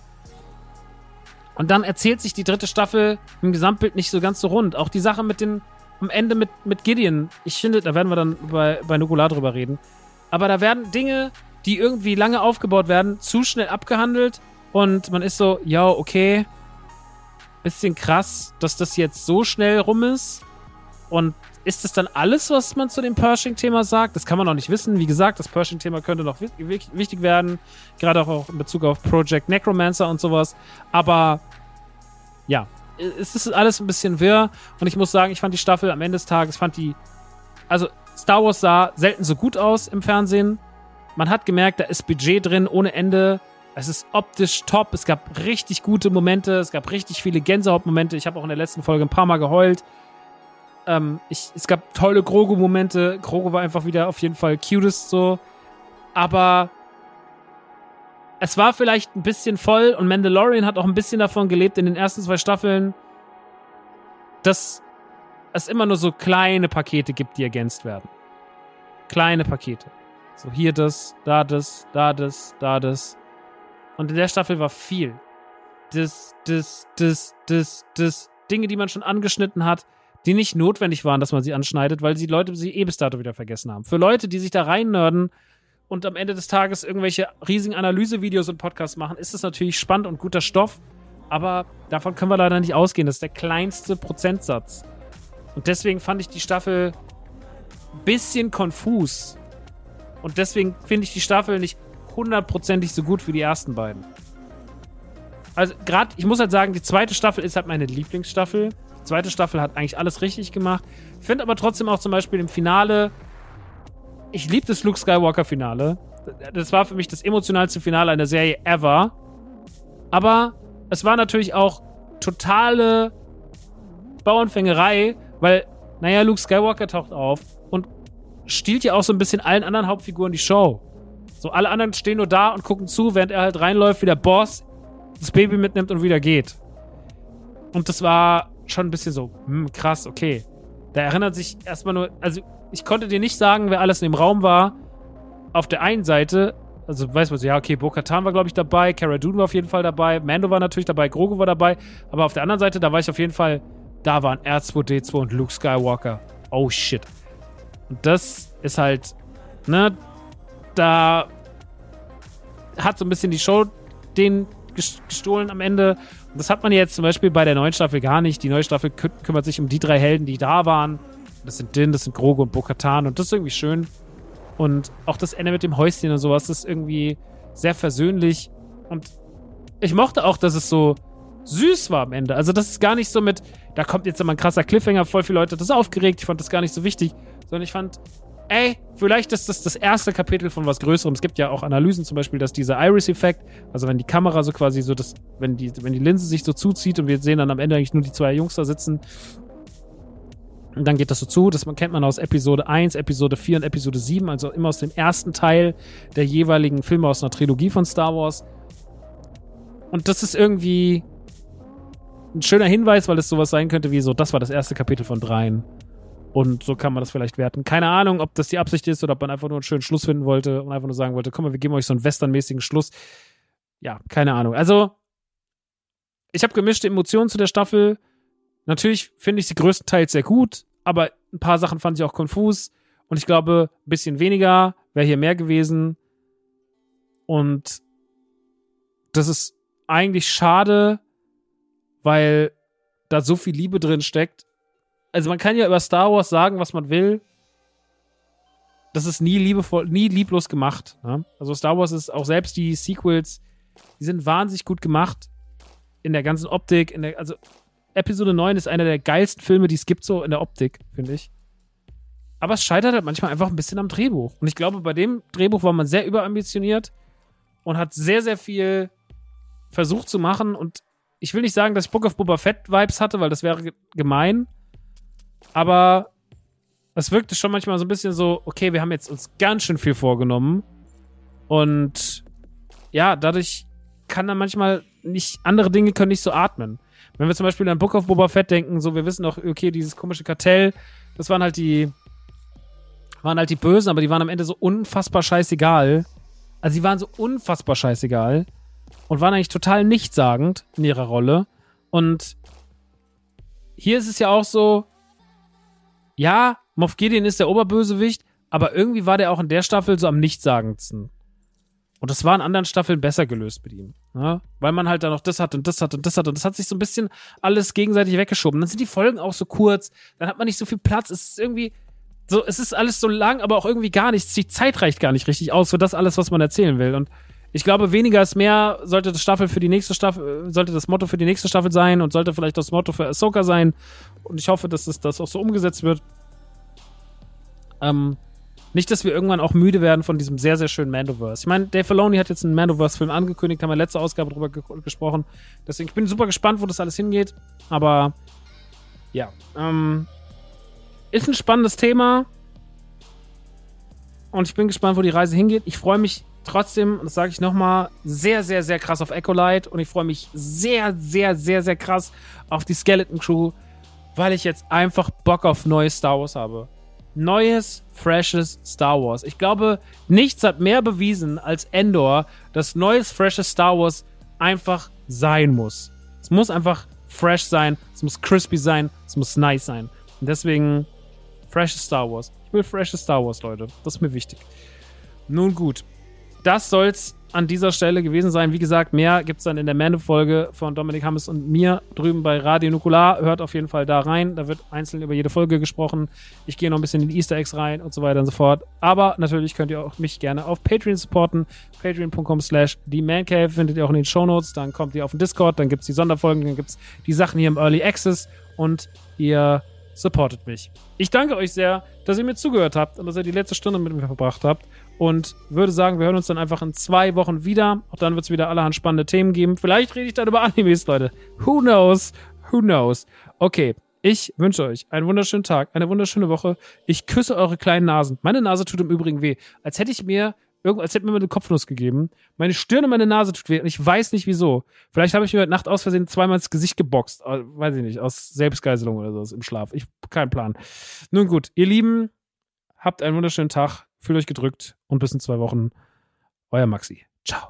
Und dann erzählt sich die dritte Staffel im Gesamtbild nicht so ganz so rund. Auch die Sache mit den, am Ende mit, mit Gideon. Ich finde, da werden wir dann bei, bei Nukular drüber reden. Aber da werden Dinge die irgendwie lange aufgebaut werden, zu schnell abgehandelt und man ist so, ja, okay, bisschen krass, dass das jetzt so schnell rum ist. Und ist das dann alles, was man zu dem Pershing-Thema sagt? Das kann man noch nicht wissen. Wie gesagt, das Pershing-Thema könnte noch wichtig werden, gerade auch in Bezug auf Project Necromancer und sowas. Aber ja, es ist alles ein bisschen wirr und ich muss sagen, ich fand die Staffel am Ende des Tages, fand die, also Star Wars sah selten so gut aus im Fernsehen. Man hat gemerkt, da ist Budget drin ohne Ende. Es ist optisch top. Es gab richtig gute Momente. Es gab richtig viele Gänsehautmomente. Ich habe auch in der letzten Folge ein paar Mal geheult. Ähm, ich, es gab tolle Grogu-Momente. Grogu war einfach wieder auf jeden Fall cutest so. Aber es war vielleicht ein bisschen voll und Mandalorian hat auch ein bisschen davon gelebt in den ersten zwei Staffeln, dass es immer nur so kleine Pakete gibt, die ergänzt werden. Kleine Pakete. So hier das, da das, da das, da das. Und in der Staffel war viel. Das, das, das, das, das. Dinge, die man schon angeschnitten hat, die nicht notwendig waren, dass man sie anschneidet, weil die Leute sie eh bis dato wieder vergessen haben. Für Leute, die sich da reinnörden und am Ende des Tages irgendwelche riesigen Analysevideos und Podcasts machen, ist es natürlich spannend und guter Stoff. Aber davon können wir leider nicht ausgehen. Das ist der kleinste Prozentsatz. Und deswegen fand ich die Staffel ein bisschen konfus. Und deswegen finde ich die Staffel nicht hundertprozentig so gut wie die ersten beiden. Also gerade, ich muss halt sagen, die zweite Staffel ist halt meine Lieblingsstaffel. Zweite Staffel hat eigentlich alles richtig gemacht. Ich finde aber trotzdem auch zum Beispiel im Finale, ich liebe das Luke Skywalker-Finale. Das war für mich das emotionalste Finale einer Serie ever. Aber es war natürlich auch totale Bauernfängerei, weil, naja, Luke Skywalker taucht auf stiehlt ja auch so ein bisschen allen anderen Hauptfiguren die Show. So, alle anderen stehen nur da und gucken zu, während er halt reinläuft, wie der Boss das Baby mitnimmt und wieder geht. Und das war schon ein bisschen so, hm, krass, okay. Da erinnert sich erstmal nur, also ich konnte dir nicht sagen, wer alles in dem Raum war. Auf der einen Seite, also weiß man so, ja, okay, Bo-Katan war, glaube ich, dabei, Cara Dune war auf jeden Fall dabei, Mando war natürlich dabei, Grogu war dabei, aber auf der anderen Seite, da war ich auf jeden Fall, da waren R2D2 und Luke Skywalker. Oh shit. Und das ist halt, ne, da hat so ein bisschen die Show den gestohlen am Ende. Das hat man jetzt zum Beispiel bei der neuen Staffel gar nicht. Die neue Staffel kü kümmert sich um die drei Helden, die da waren. Das sind Din, das sind Grogu und Bo-Katan. Und das ist irgendwie schön. Und auch das Ende mit dem Häuschen und sowas ist irgendwie sehr versöhnlich. Und ich mochte auch, dass es so süß war am Ende. Also, das ist gar nicht so mit, da kommt jetzt immer ein krasser Cliffhanger, voll viele Leute das aufgeregt. Ich fand das gar nicht so wichtig, sondern ich fand, ey, vielleicht ist das das erste Kapitel von was Größerem. Es gibt ja auch Analysen zum Beispiel, dass dieser Iris-Effekt, also wenn die Kamera so quasi so, das, wenn die, wenn die Linse sich so zuzieht und wir sehen dann am Ende eigentlich nur die zwei Jungs da sitzen, und dann geht das so zu, das kennt man aus Episode 1, Episode 4 und Episode 7, also immer aus dem ersten Teil der jeweiligen Filme aus einer Trilogie von Star Wars. Und das ist irgendwie ein schöner Hinweis, weil es sowas sein könnte wie so, das war das erste Kapitel von dreien. Und so kann man das vielleicht werten. Keine Ahnung, ob das die Absicht ist oder ob man einfach nur einen schönen Schluss finden wollte und einfach nur sagen wollte, komm mal, wir geben euch so einen westernmäßigen Schluss. Ja, keine Ahnung. Also, ich habe gemischte Emotionen zu der Staffel. Natürlich finde ich sie größtenteils sehr gut, aber ein paar Sachen fand ich auch konfus. Und ich glaube, ein bisschen weniger wäre hier mehr gewesen. Und das ist eigentlich schade, weil da so viel Liebe drin steckt also man kann ja über Star Wars sagen, was man will. Das ist nie liebevoll, nie lieblos gemacht. Ne? Also Star Wars ist auch selbst die Sequels, die sind wahnsinnig gut gemacht. In der ganzen Optik, in der, also Episode 9 ist einer der geilsten Filme, die es gibt, so in der Optik, finde ich. Aber es scheitert halt manchmal einfach ein bisschen am Drehbuch. Und ich glaube, bei dem Drehbuch war man sehr überambitioniert und hat sehr, sehr viel versucht zu machen. Und ich will nicht sagen, dass ich Book of Boba Fett Vibes hatte, weil das wäre gemein. Aber es wirkte schon manchmal so ein bisschen so, okay, wir haben jetzt uns ganz schön viel vorgenommen. Und ja, dadurch kann dann manchmal nicht, andere Dinge können nicht so atmen. Wenn wir zum Beispiel an Book of Boba Fett denken, so, wir wissen doch, okay, dieses komische Kartell, das waren halt die, waren halt die Bösen, aber die waren am Ende so unfassbar scheißegal. Also, sie waren so unfassbar scheißegal und waren eigentlich total nichtssagend in ihrer Rolle. Und hier ist es ja auch so, ja, Moff Gideon ist der Oberbösewicht, aber irgendwie war der auch in der Staffel so am nichtssagendsten. Und das war in anderen Staffeln besser gelöst mit ihm. Ja? Weil man halt da noch das hat und das hat und das hat und das hat sich so ein bisschen alles gegenseitig weggeschoben. Dann sind die Folgen auch so kurz, dann hat man nicht so viel Platz. Es ist irgendwie so, es ist alles so lang, aber auch irgendwie gar nichts. Die Zeit reicht gar nicht richtig aus für das alles, was man erzählen will. Und ich glaube, weniger ist mehr sollte das Staffel für die nächste Staffel, sollte das Motto für die nächste Staffel sein und sollte vielleicht das Motto für Ahsoka sein. Und ich hoffe, dass es das auch so umgesetzt wird. Ähm, nicht, dass wir irgendwann auch müde werden von diesem sehr, sehr schönen Mandoverse. Ich meine, Dave Filoni hat jetzt einen Mandoverse-Film angekündigt, haben wir letzte Ausgabe drüber ge gesprochen. Deswegen, ich bin super gespannt, wo das alles hingeht. Aber ja, ähm, ist ein spannendes Thema. Und ich bin gespannt, wo die Reise hingeht. Ich freue mich trotzdem, das sage ich nochmal, sehr, sehr, sehr krass auf Echolite. Und ich freue mich sehr, sehr, sehr, sehr krass auf die Skeleton Crew, weil ich jetzt einfach Bock auf neues Star Wars habe neues, freshes Star Wars. Ich glaube, nichts hat mehr bewiesen als Endor, dass neues, freshes Star Wars einfach sein muss. Es muss einfach fresh sein, es muss crispy sein, es muss nice sein. Und deswegen freshes Star Wars. Ich will freshes Star Wars, Leute. Das ist mir wichtig. Nun gut. Das soll's an dieser Stelle gewesen sein. Wie gesagt, mehr gibt es dann in der Mando-Folge von Dominik Hammes und mir drüben bei Radio Nukular. Hört auf jeden Fall da rein. Da wird einzeln über jede Folge gesprochen. Ich gehe noch ein bisschen in die Easter Eggs rein und so weiter und so fort. Aber natürlich könnt ihr auch mich gerne auf Patreon supporten. Patreon.com slash die Mancave findet ihr auch in den Shownotes. Dann kommt ihr auf den Discord, dann gibt es die Sonderfolgen, dann gibt es die Sachen hier im Early Access und ihr supportet mich. Ich danke euch sehr, dass ihr mir zugehört habt und dass ihr die letzte Stunde mit mir verbracht habt. Und würde sagen, wir hören uns dann einfach in zwei Wochen wieder. Auch dann wird es wieder allerhand spannende Themen geben. Vielleicht rede ich dann über Animes, Leute. Who knows? Who knows? Okay. Ich wünsche euch einen wunderschönen Tag, eine wunderschöne Woche. Ich küsse eure kleinen Nasen. Meine Nase tut im Übrigen weh. Als hätte ich mir als hätte mir eine Kopfnuss gegeben. Meine Stirn und meine Nase tut weh und ich weiß nicht wieso. Vielleicht habe ich mir heute Nacht aus Versehen zweimal ins Gesicht geboxt. Äh, weiß ich nicht, aus Selbstgeiselung oder so im Schlaf. Ich kein Plan. Nun gut, ihr Lieben, habt einen wunderschönen Tag, fühlt euch gedrückt und bis in zwei Wochen. Euer Maxi. Ciao.